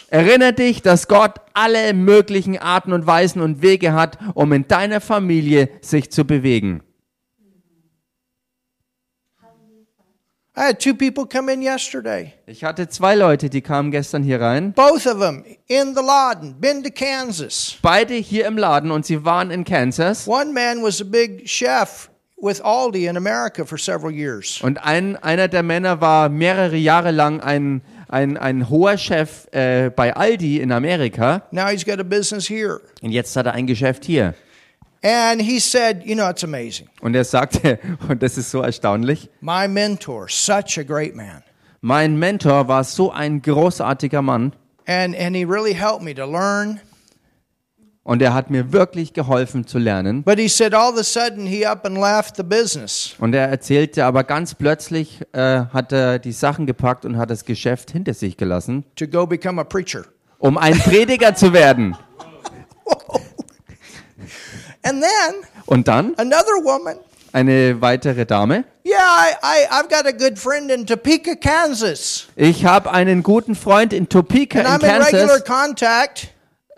Erinnere dich, dass Gott alle möglichen Arten und Weisen und Wege hat, um in deiner Familie sich zu bewegen. I had two people come in yesterday. Ich hatte zwei Leute, die kamen gestern hier rein. Both of them in the Laden, been to Kansas. Beide hier im Laden und sie waren in Kansas. One man was a big chef with Aldi in America for several years. Und ein, einer der Männer war mehrere Jahre lang ein, ein, ein hoher Chef äh, bei Aldi in Amerika. Now he's got a business here. Und jetzt hat er ein Geschäft hier. And he said, You know, it's amazing. Und er sagte, [LAUGHS] und das ist so erstaunlich, My mentor, such a great man. mein Mentor war so ein großartiger Mann And, and he really helped me to learn. Und er hat mir wirklich geholfen zu lernen. But he said, all of a sudden, he up and left the business. Und er erzählte aber ganz plötzlich, äh, hat er die Sachen gepackt und hat das Geschäft hinter sich gelassen, to go become a preacher. um ein Prediger zu werden. [LAUGHS] And then Und dann another woman eine weitere Dame. Yeah, I, I, I've got a good friend in Topeka, Kansas. Ich habe einen guten Freund in Topeka And in I'm in regular Kansas, contact,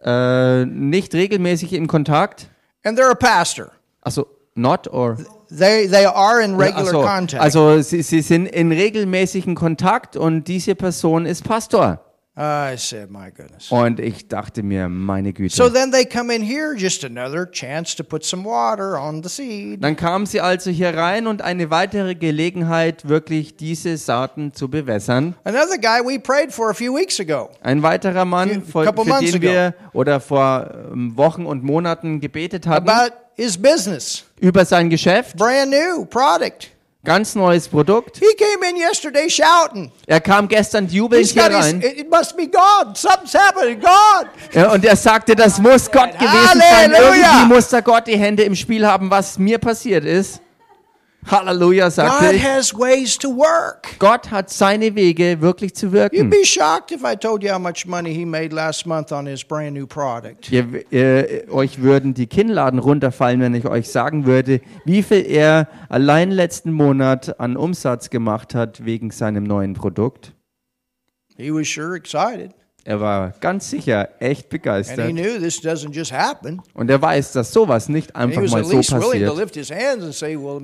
äh, nicht regelmäßig in Kontakt. and they're a pastor. Also not or They, they are in regular so, contact. also sie, sie sind in regelmäßigen Kontakt und diese Person ist Pastor. I said, my goodness. Und ich dachte mir, meine Güte. So then they come in here, just another chance to put some water on the seed. Dann kamen sie also hier rein und eine weitere Gelegenheit, wirklich diese Saaten zu bewässern. Another guy we prayed for a few weeks ago. Ein weiterer Mann, Few- für months den wir oder vor ähm, Wochen und Monaten gebetet hatten, about his business. über sein Geschäft, Brand new product. Ganz neues Produkt. He came in yesterday shouting. Er kam gestern jubelnd He's hier his, rein it must be God. Something's happening. God. ja, und er sagte, das muss Gott gewesen sein. Halleluja! Irgendwie muss da Gott die Hände im Spiel haben, was mir passiert ist. Halleluja, sagte God ich. has ways to work. Gott hat seine Wege wirklich zu You'd wirken. be shocked if I told you how much money he made last month on his brand new product. Ihr, ihr, euch würden die Kinnladen runterfallen, wenn ich euch sagen würde, wie viel er allein letzten Monat an Umsatz gemacht hat wegen seinem neuen Produkt. He was sure excited. Er war ganz sicher echt And he begeistert. knew this doesn't just happen. Und er weiß, dass sowas nicht einfach mal so passiert. say, well.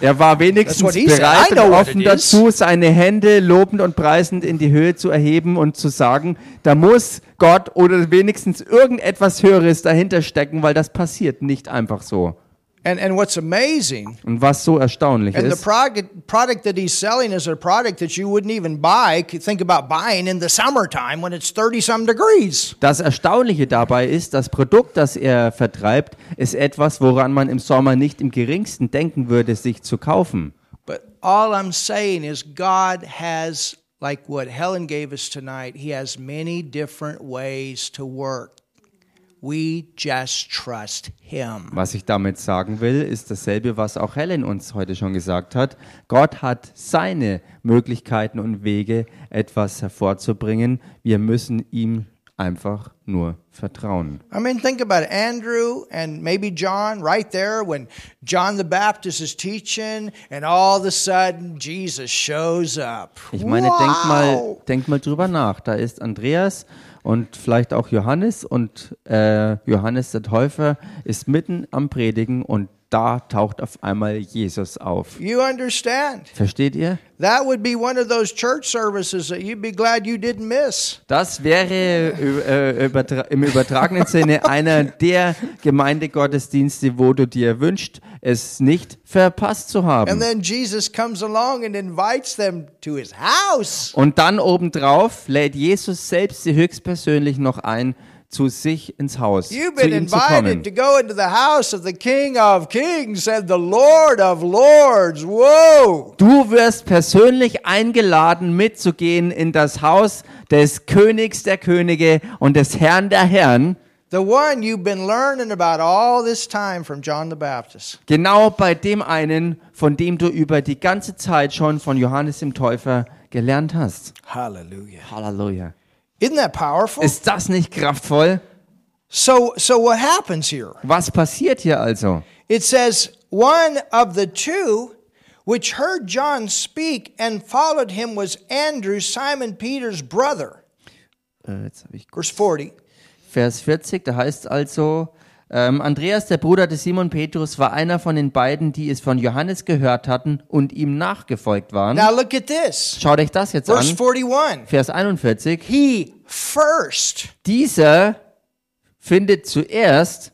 Er war wenigstens bereit und offen dazu, seine Hände lobend und preisend in die Höhe zu erheben und zu sagen, da muss Gott oder wenigstens irgendetwas Höheres dahinter stecken, weil das passiert nicht einfach so. And, and what's amazing, Und was so erstaunlich and the ist, product, product that he's selling is a product that you wouldn't even buy, think about buying in the summertime when it's 30 some degrees. das Erstaunliche dabei ist, das Produkt, das er vertreibt, ist etwas, woran man im Sommer nicht im geringsten denken würde, sich zu kaufen. But all I'm saying is God has, like what Helen gave us tonight, He has many different ways to work. We just trust Him. Was ich damit sagen will, ist dasselbe, was auch Helen uns heute schon gesagt hat. Gott hat seine Möglichkeiten und Wege, etwas hervorzubringen. Wir müssen ihm einfach nur vertrauen. I mean, think about it. Andrew and maybe John right there when John the Baptist is teaching, and all of a sudden Jesus shows up. Ich meine, wow. denk mal, denk mal drüber nach. Da ist Andreas und vielleicht auch Johannes. Und äh, Johannes der Täufer ist mitten am Predigen und da taucht auf einmal Jesus auf. You understand? Versteht ihr? That would be one of those church services that you'd be glad you didn't miss. Das wäre äh, übertra im übertragenen Sinne einer der Gemeindegottesdienste, wo du dir wünschst, es nicht verpasst zu And haben. then Jesus comes along and invites them to his house. Und dann obendrauf lädt Jesus selbst sie höchstpersönlich noch ein, zu sich ins Haus, You've zu been ihm zu invited kommen. to go into the house of the King of Kings and the Lord of Lords. Whoa! Du wirst persönlich eingeladen, mitzugehen in das Haus des Königs der Könige und des Herrn der Herren. The one you've been learning about all this time from John the Baptist. Genau bei dem einen, von dem du über die ganze Zeit schon von Johannes dem Täufer gelernt hast. Hallelujah. Halleluja. Isn't that powerful? Ist das nicht kraftvoll? So so what happens here? Was passiert hier also? It says one of the two which heard John speak and followed him was Andrew, Simon Peter's brother. Äh, jetzt habe ich Verse 40. Vers 40, da heißt also, ähm, Andreas, der Bruder des Simon Petrus, war einer von den beiden, die es von Johannes gehört hatten und ihm nachgefolgt waren. Now look at this. Schaut euch das jetzt Verse an. 41. Vers 41. He first, Dieser findet zuerst,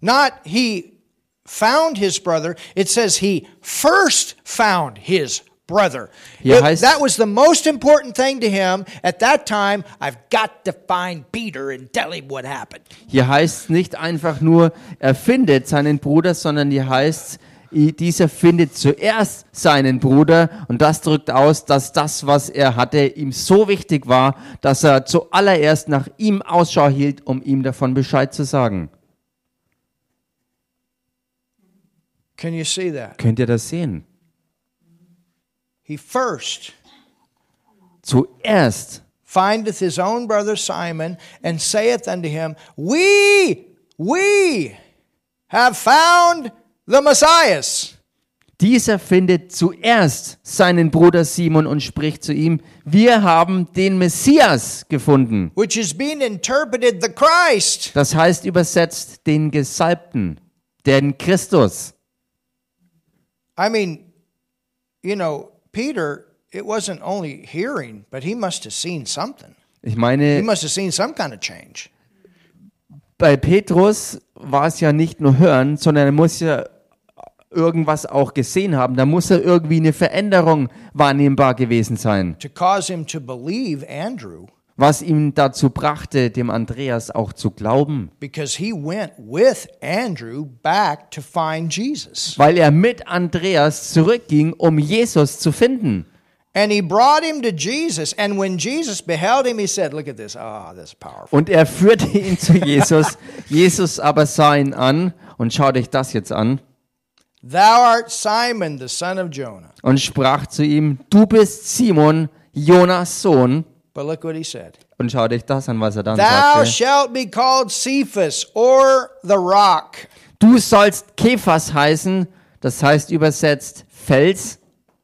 not he found his brother, it says he first found his brother. Hier heißt- that was the most important thing to him at that time. I've got to find Peter and tell him what happened. hier heißt nicht einfach nur, er findet seinen Bruder, sondern hier heißt, dieser findet zuerst seinen Bruder und das drückt aus, dass das, was er hatte, ihm so wichtig war, dass er zuallererst nach ihm Ausschau hielt, um ihm davon Bescheid zu sagen. Can you see that? Könnt ihr das sehen? He first Zuerst findeth his own brother Simon and saith unto him, We, we have found the Messiah. Dieser findet zuerst seinen Bruder Simon und spricht zu ihm, wir haben den Messias gefunden. which is being interpreted the Christ. Das heißt übersetzt den Gesalbten, den Christus. I mean, you know, Peter, it wasn't only hearing, but he must have seen something. Ich He meine, must have seen some kind of change. bei Petrus war es ja nicht nur hören, sondern er muss ja irgendwas auch gesehen haben. Da muss er irgendwie eine Veränderung wahrnehmbar gewesen sein, to cause him to believe Andrew was ihn dazu brachte, dem Andreas auch zu glauben, because he went with Andrew back to find Jesus. weil er mit Andreas zurückging, um Jesus zu finden. And he brought him to Jesus. And when Jesus beheld him, he said, Look at this. Ah, that's powerful. Und er führte ihn zu Jesus. [LAUGHS] Jesus aber sah ihn an und schau dich das jetzt an Thou art Simon, the son of Jonah. und sprach zu ihm, du bist Simon, Jonas Sohn. But look what he said. Und schau dich das an, was er dann Thou sagte. shalt be called Cephas, or the rock. Du sollst Kephas heißen, das heißt übersetzt Fels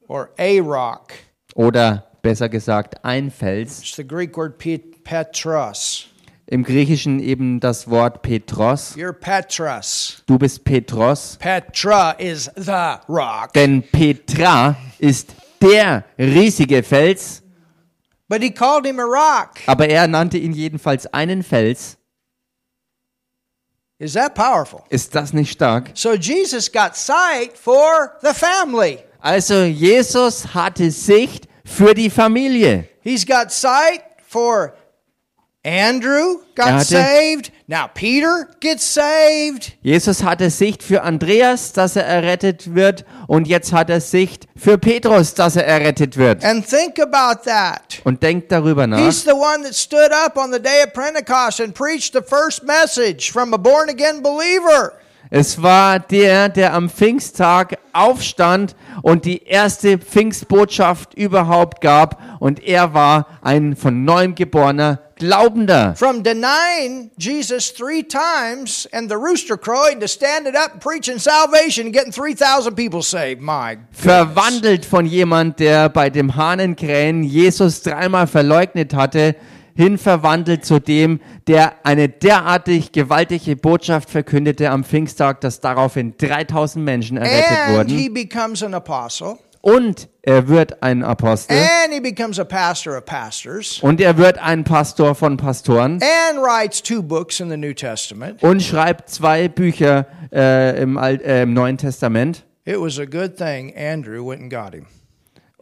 or a rock. oder besser gesagt ein Fels. It's the Greek word pet- petros. Im Griechischen eben das Wort Petros. You're Petros. Du bist Petros, Petra is the rock. denn Petra ist der riesige Fels, But he called him a rock. aber er nannte ihn jedenfalls einen Fels. Is that powerful? Ist das nicht stark? So Jesus got sight for the family. Also Jesus hatte Sicht für die Familie. He's got sight for Andrew got hatte- saved. Now Peter gets saved. Jesus hatte Sicht für Andreas, dass er errettet wird, und jetzt hat er Sicht für Petrus, dass er errettet wird. And think about that. Und denkt darüber nach. He's the one that stood up on the day of Pentecost and preached the first message from a born again believer. Es war der, der am Pfingsttag aufstand und die erste Pfingstbotschaft überhaupt gab. Und er war ein von neuem geborener Glaubender. From denying Jesus three times and the rooster crowing to standing up preaching salvation and getting 3,000 people saved. My goodness. Verwandelt von jemand, der bei dem Hahnenkrähen Jesus dreimal verleugnet hatte, hin verwandelt zu dem, der eine derartig gewaltige Botschaft verkündete am Pfingsttag, dass daraufhin 3000 Menschen errettet And he wurden. becomes an apostle. Und er wird ein Apostel. And he becomes a pastor of pastors. Und er wird ein Pastor von Pastoren. And writes two books in the New Testament. und schreibt zwei Bücher äh, im, Alt, äh, im Neuen Testament. It was a good thing Andrew went and got him.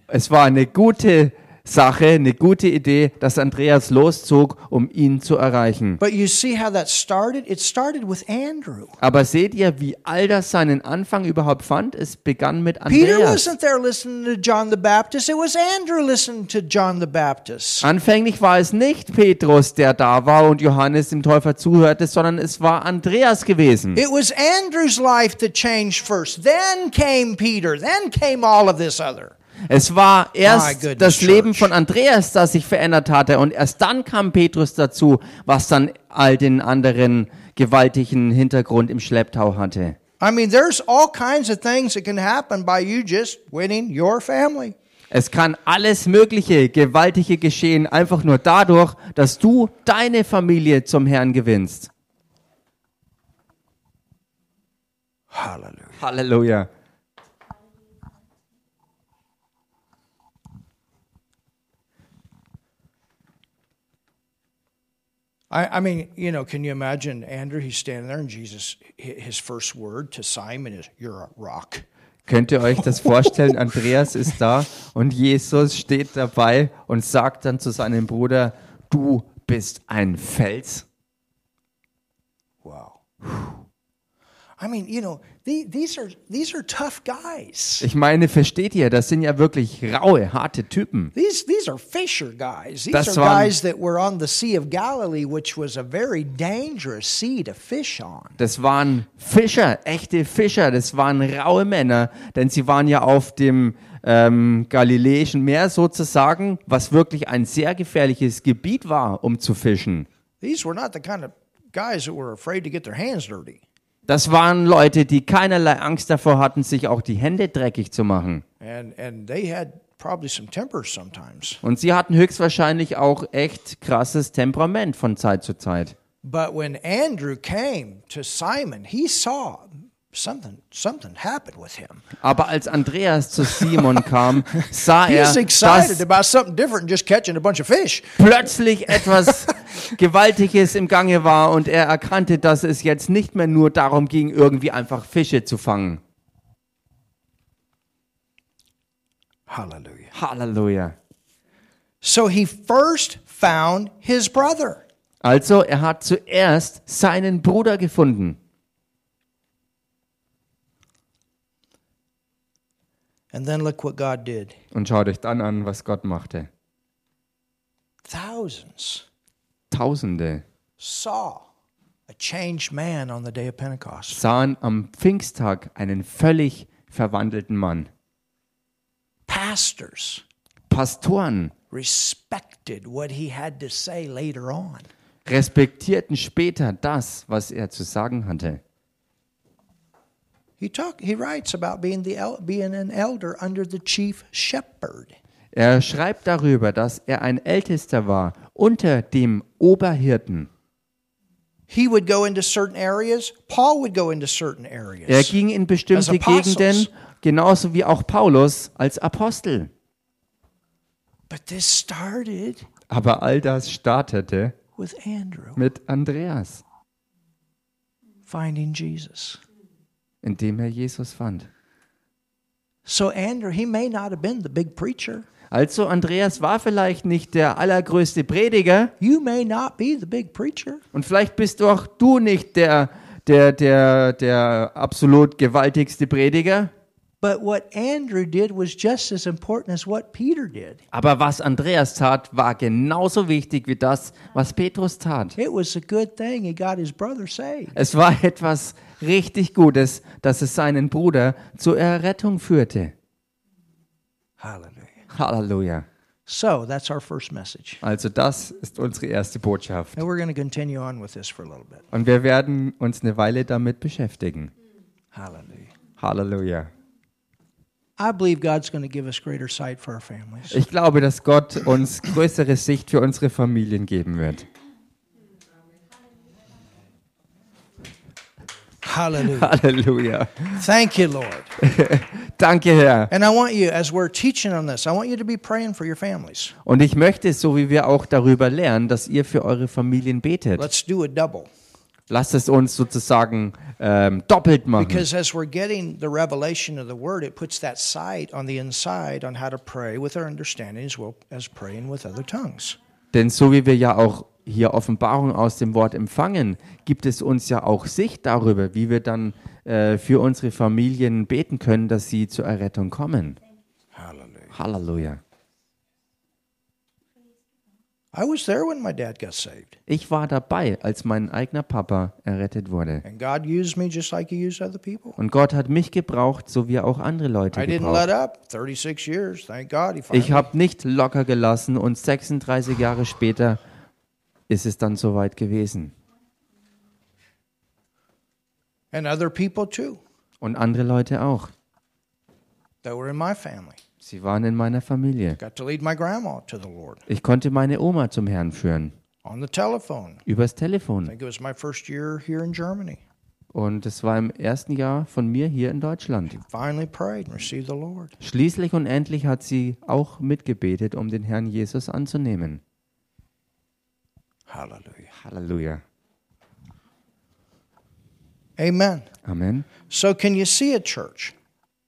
Es war eine gute Sache, eine gute Idee, dass Andreas loszog, um ihn zu erreichen. But you see how that started? It started with Andrew. Aber seht ihr, wie all das seinen Anfang überhaupt fand? Es begann mit Peter Andreas. wasn't there listening to John the Baptist. It was Andrew listening to John the Baptist. Anfänglich war es nicht Petrus, der da war und Johannes dem Täufer zuhörte, sondern es war Andreas gewesen. It was Andrew's life that changed first. Then came Peter. Then came all of this other. Es war erst das Leben von Andreas, das sich verändert hatte und erst dann kam Petrus dazu, was dann all den anderen gewaltigen Hintergrund im Schlepptau hatte. I mean, there's all kinds of things that can happen by you just winning your family. Es kann alles Mögliche, Gewaltige geschehen, einfach nur dadurch, dass du deine Familie zum Herrn gewinnst. Hallelujah. Halleluja. I, I mean, you know, can you imagine Andrew? He's standing there, and Jesus, hi- his first word to Simon is, You're a rock. Könnt ihr euch das vorstellen? Andreas ist da und Jesus steht dabei und sagt dann zu seinem Bruder, du bist ein Fels. Wow. I mean, you know, the, these are these are tough guys. Ich meine, versteht ihr, das sind ja wirklich raue, harte Typen. These these are fisher guys. These Das are waren- guys that were on the Sea of Galilee, which was a very dangerous sea to fish on. Das waren Fischer, echte Fischer, das waren raue Männer, denn sie waren ja auf dem ähm, Galiläischen Meer sozusagen, was wirklich ein sehr gefährliches Gebiet war, um zu fischen. These were not the kind of guys that were afraid to get their hands dirty. Das waren Leute, die keinerlei Angst davor hatten, sich auch die Hände dreckig zu machen. And, and they had probably some tempers sometimes. Und sie hatten höchstwahrscheinlich auch echt krasses Temperament von Zeit zu Zeit. But when Andrew came to Simon, he saw something something happened with him. Aber als Andreas zu Simon kam, sah er, dass about something different than just catching a bunch of fish. plötzlich etwas [LAUGHS] Gewaltiges im Gange war und er erkannte, dass es jetzt nicht mehr nur darum ging, irgendwie einfach Fische zu fangen. Hallelujah. Halleluja. So he first found his brother. Also, er hat zuerst seinen Bruder gefunden. And then look what God did. Und schaut euch dann an, was Gott machte. Thousands Tausende saw a changed man on the day of Pentecost. sahen am Pfingsttag einen völlig verwandelten Mann. Pastors Pastoren respected what he had to say later on. respektierten später das, was er zu sagen hatte. He talk, he writes about being the being an elder under the chief shepherd. Er schreibt darüber, dass er ein Ältester war unter dem Oberhirten. He would go into certain areas. Paul would go into certain areas. Er ging in bestimmte. Gegenden, genauso wie auch Paulus als Apostel. But this started Aber all das startete with Andrew mit Andreas, finding Jesus. Indem er Jesus fand. So Andrew, he may not have been the big preacher. Also Andreas war vielleicht nicht der allergrößte Prediger You may not be the big preacher. und vielleicht bist auch du nicht der, der, der, der absolut gewaltigste Prediger. But what Andrew did was just as important as what Peter did. Aber was Andreas tat, war genauso wichtig wie das, was Petrus tat. It was a good thing he got his brother saved. Es war [LAUGHS] etwas richtig Gutes, dass es seinen Bruder zur Errettung führte. Hallelujah. Halleluja. So that's our first message. Also das ist unsere erste Botschaft. And we're going to continue on with this for a little bit. Und wir werden uns eine Weile damit beschäftigen. Hallelujah. Halleluja. Ich glaube, dass Gott uns größere Sicht für unsere Familien geben wird. Hallelujah. Halleluja. Thank you, Lord. [LAUGHS] Danke, Herr. And I want you, as we're teaching on this, I want you to be praying for your families. Und ich möchte, so wie wir auch darüber lernen, dass ihr für eure Familien betet. Let's do a double. Lasst es uns sozusagen ähm, doppelt machen. Because as we're getting the revelation of the word, it puts that sight on the inside on how to pray with our understanding as well as praying with other tongues. Denn so wie wir ja auch hier Offenbarung aus dem Wort empfangen, gibt es uns ja auch Sicht darüber, wie wir dann äh, für unsere Familien beten können, dass sie zur Errettung kommen. Hallelujah. Halleluja. I was there when my dad got saved. Ich war dabei, als mein eigener Papa errettet wurde. And God used me just like He used other people. Und Gott hat mich gebraucht, so wie er auch andere Leute I didn't let gebraucht. up. 36 years, thank God. He finally, Ich habe nicht locker gelassen und 36 Jahre später ist es dann soweit gewesen. and other people too Und andere Leute auch. that were in my family. Sie waren in meiner Familie. Ich konnte meine Oma zum Herrn führen. Übers Telefon. Und es war im ersten Jahr von mir hier in Deutschland. Schließlich und endlich hat sie auch mitgebetet, um den Herrn Jesus anzunehmen. Hallelujah. Halleluja. Amen. Amen. So, can you see a church?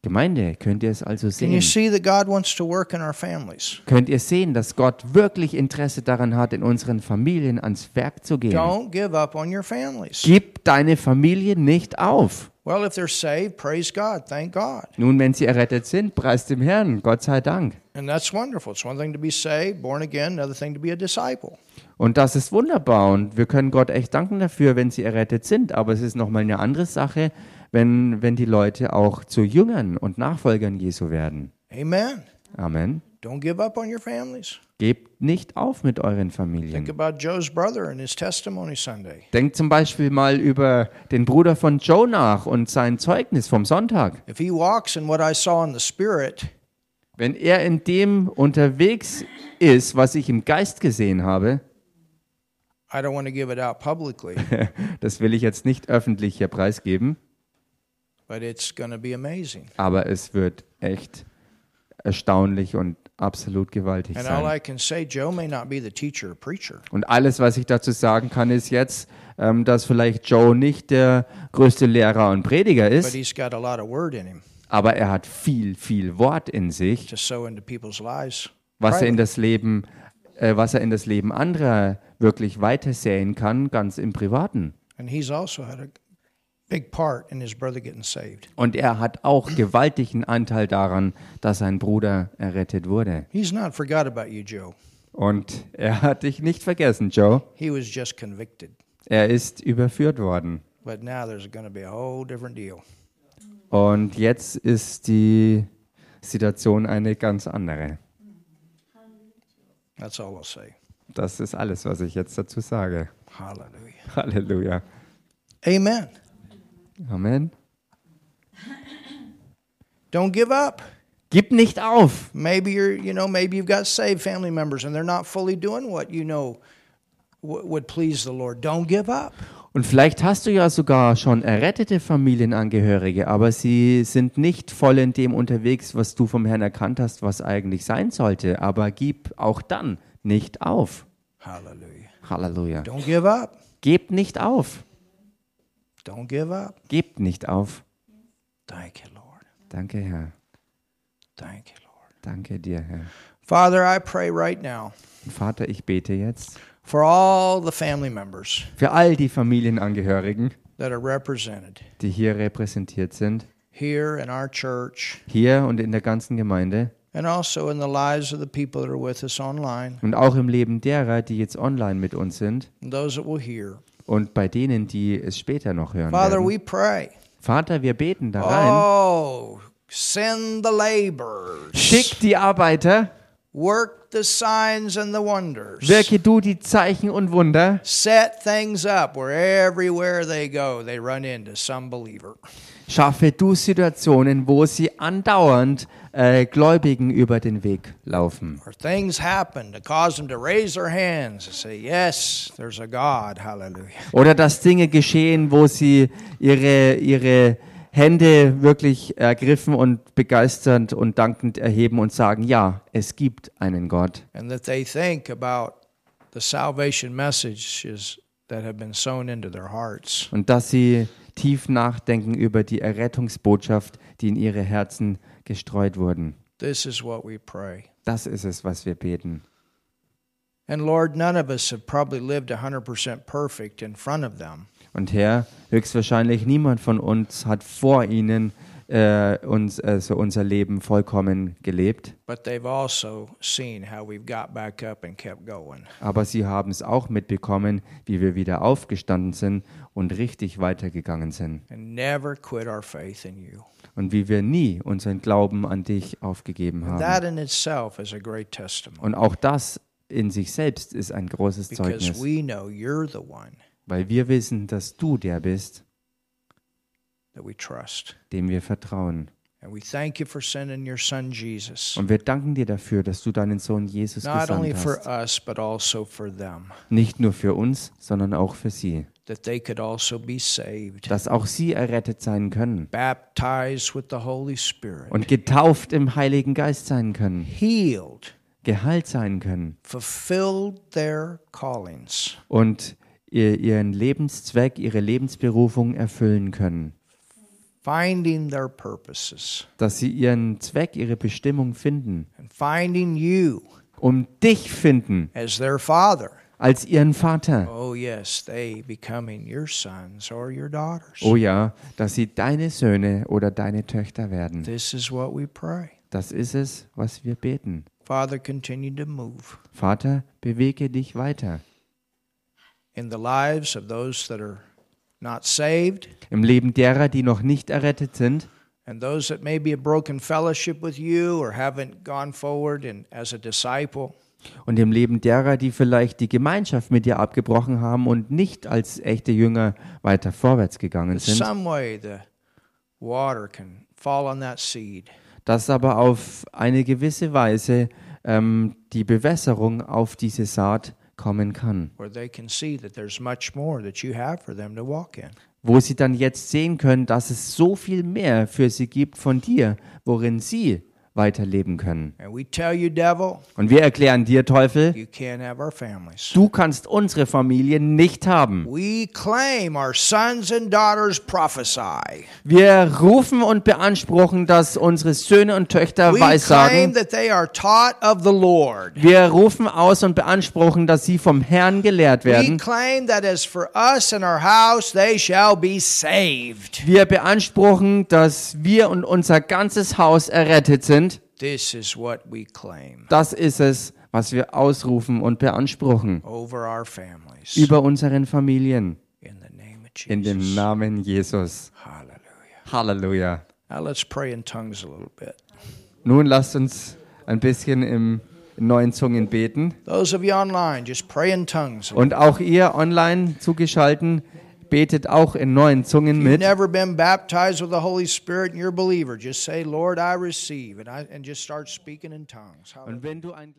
Gemeinde, könnt ihr es also sehen? see that God wants to work in our families? Könnt ihr sehen, dass Gott wirklich Interesse daran hat, in unseren Familien ans Werk zu gehen? Don't give up on your families. Gib deine Familie nicht auf. Well, if they're saved, praise God. Thank God. Nun, wenn sie errettet sind, preist dem Herrn, Gott sei Dank. And that's wonderful. It's one thing to be saved, born again, another thing to be a disciple. Und das ist wunderbar und wir können Gott echt danken dafür, wenn sie errettet sind. Aber es ist nochmal eine andere Sache, wenn, wenn die Leute auch zu Jüngern und Nachfolgern Jesu werden. Amen. Amen. Don't give up on your families. Gebt nicht auf mit euren Think Familien. about Joe's brother and his testimony Sunday. Denkt zum Beispiel mal über den Bruder von Joe nach und sein Zeugnis vom Sonntag. If he walks in what I saw in the spirit, Wenn er in dem unterwegs ist, was ich im Geist gesehen habe, I don't want to give it out publicly, [LAUGHS] das will ich jetzt nicht öffentlich hier preisgeben, but it's going to be amazing. Aber es wird echt erstaunlich und absolut gewaltig And all sein. I can say, Joe may not be the teacher or preacher, Und alles, was ich dazu sagen kann, ist jetzt, ähm, dass vielleicht Joe nicht der größte Lehrer und Prediger but ist, he's got a lot of word in him aber er hat viel, viel Wort in sich, was er in das Leben, äh, was er in das Leben anderer wirklich weitersäen kann, ganz im Privaten. Und er hat auch [CLEARS THROAT] gewaltigen Anteil daran, dass sein Bruder errettet wurde. He's not forgot about you, Joe. Und er hat dich nicht vergessen, Joe. He was just convicted. Er ist überführt worden. But now there's going to be a whole different deal. Und jetzt ist die Situation eine ganz andere. That's all I'll say. Das ist alles, was ich jetzt dazu sage. Hallelujah. Halleluja. Amen. Amen. Don't give up. Gib nicht auf. Maybe you're, you know, maybe you've got saved family members and they're not fully doing what you know would please the Lord. Don't give up. Und vielleicht hast du ja sogar schon errettete Familienangehörige, aber sie sind nicht voll in dem unterwegs, was du vom Herrn erkannt hast, was eigentlich sein sollte. Aber gib auch dann nicht auf. Hallelujah. Halleluja. Don't give up. Gebt nicht auf. Don't give up. Gebt nicht auf. Thank you, Lord. Danke, Herr. Thank you, Lord. Danke dir, Herr. Father, I pray right now Vater, ich bete jetzt for all the family members für all die Familienangehörigen, that are represented die hier repräsentiert sind, here in our church hier und in der ganzen Gemeinde and also in the lives of the people that are with us online und auch im Leben derer, die jetzt online mit uns sind and those that will hear. Und bei denen, die es später noch hören Father, werden. we pray. Vater, wir beten da rein. Oh, send the laborers. Schick die Arbeiter, Work the signs and the wonders. wirke du die Zeichen und Wunder, Set things up where everywhere they go, they run into some believer. Schaffe du Situationen, wo sie andauernd äh, Gläubigen über den Weg laufen. Or things happen to cause them to raise their hands and say, Yes, there's a God. Hallelujah. Oder dass Dinge geschehen, wo sie ihre, ihre Hände wirklich ergriffen und begeisternd und dankend erheben und sagen, ja, es gibt einen Gott. And that they think about the salvation messages that have been sown into their hearts. Und dass sie tief nachdenken über die Errettungsbotschaft, die in ihre Herzen gestreut wurden. This is what we pray. Das ist es, was wir beten. And Lord, none of us have probably lived 100% perfect in front of them. Und Herr, höchstwahrscheinlich niemand von uns hat vor ihnen äh, uns, also unser Leben vollkommen gelebt. But they've also seen how we've got back up and kept going. Aber sie haben es auch mitbekommen, wie wir wieder aufgestanden sind und richtig weitergegangen sind. and never quit our faith in you. Und wie wir nie unseren Glauben an dich aufgegeben haben. in itself is a great testimony Und auch das in sich selbst ist ein großes because Zeugnis, we know you're the one weil wir wissen, dass du der bist, dem wir vertrauen. And we thank you for sending your son Jesus, Und wir danken dir dafür, dass du deinen Sohn Jesus not only gesandt for hast. us, but also for them, Nicht nur für uns, sondern auch für sie. That they could also be saved, Dass auch sie errettet sein können. Baptized with the Holy Spirit, und getauft im Heiligen Geist sein können, healed, geheilt sein können. Fulfilled their callings, und ihr, ihren Lebenszweck, ihre Lebensberufung erfüllen können. finding their purposes, Dass sie ihren Zweck, ihre Bestimmung finden, um dich finden. as their father. Als ihren Vater. Oh, yes, they becoming your sons or your daughters. Oh ja, dass sie deine Söhne oder deine Töchter werden. This is what we pray. Das ist es, was wir beten. Father, continue to move Vater, bewege dich weiter in the lives of those that are not saved, im Leben derer, die noch nicht errettet sind, And those that maybe have broken fellowship with you or haven't gone forward and as a disciple, Und im Leben derer, die vielleicht die Gemeinschaft mit dir abgebrochen haben und nicht als echte Jünger weiter vorwärts gegangen sind, dass aber auf eine gewisse Weise ähm, die Bewässerung auf diese Saat kommen kann. wo sie dann jetzt sehen können, dass es so viel mehr für sie gibt von dir, worin sie weiterleben können. Und wir erklären dir, Teufel, du kannst unsere Familie nicht haben. We claim our sons and daughters prophesy. Wir rufen und beanspruchen, dass unsere Söhne und Töchter weissagen. Wir rufen aus und beanspruchen, dass sie vom Herrn gelehrt We werden. claim that as for us and our house, they shall be saved. Wir beanspruchen, dass wir und unser ganzes Haus errettet sind. This is what we claim Das ist es, was wir ausrufen und beanspruchen over our families. über unseren Familien. In the name of In dem. Namen Jesus. Hallelujah. Halleluja. Now let's pray in tongues a little bit. Nun lasst uns ein bisschen im in neuen Zungen beten. Those of you online, just pray in tongues. Und auch ihr online zugeschalten, betet auch in neuen Zungen mit. never been baptized with the Holy Spirit and you're a believer. Just say, Lord, I receive. And, I, and just start speaking in tongues. Hallelujah. Und wenn du ein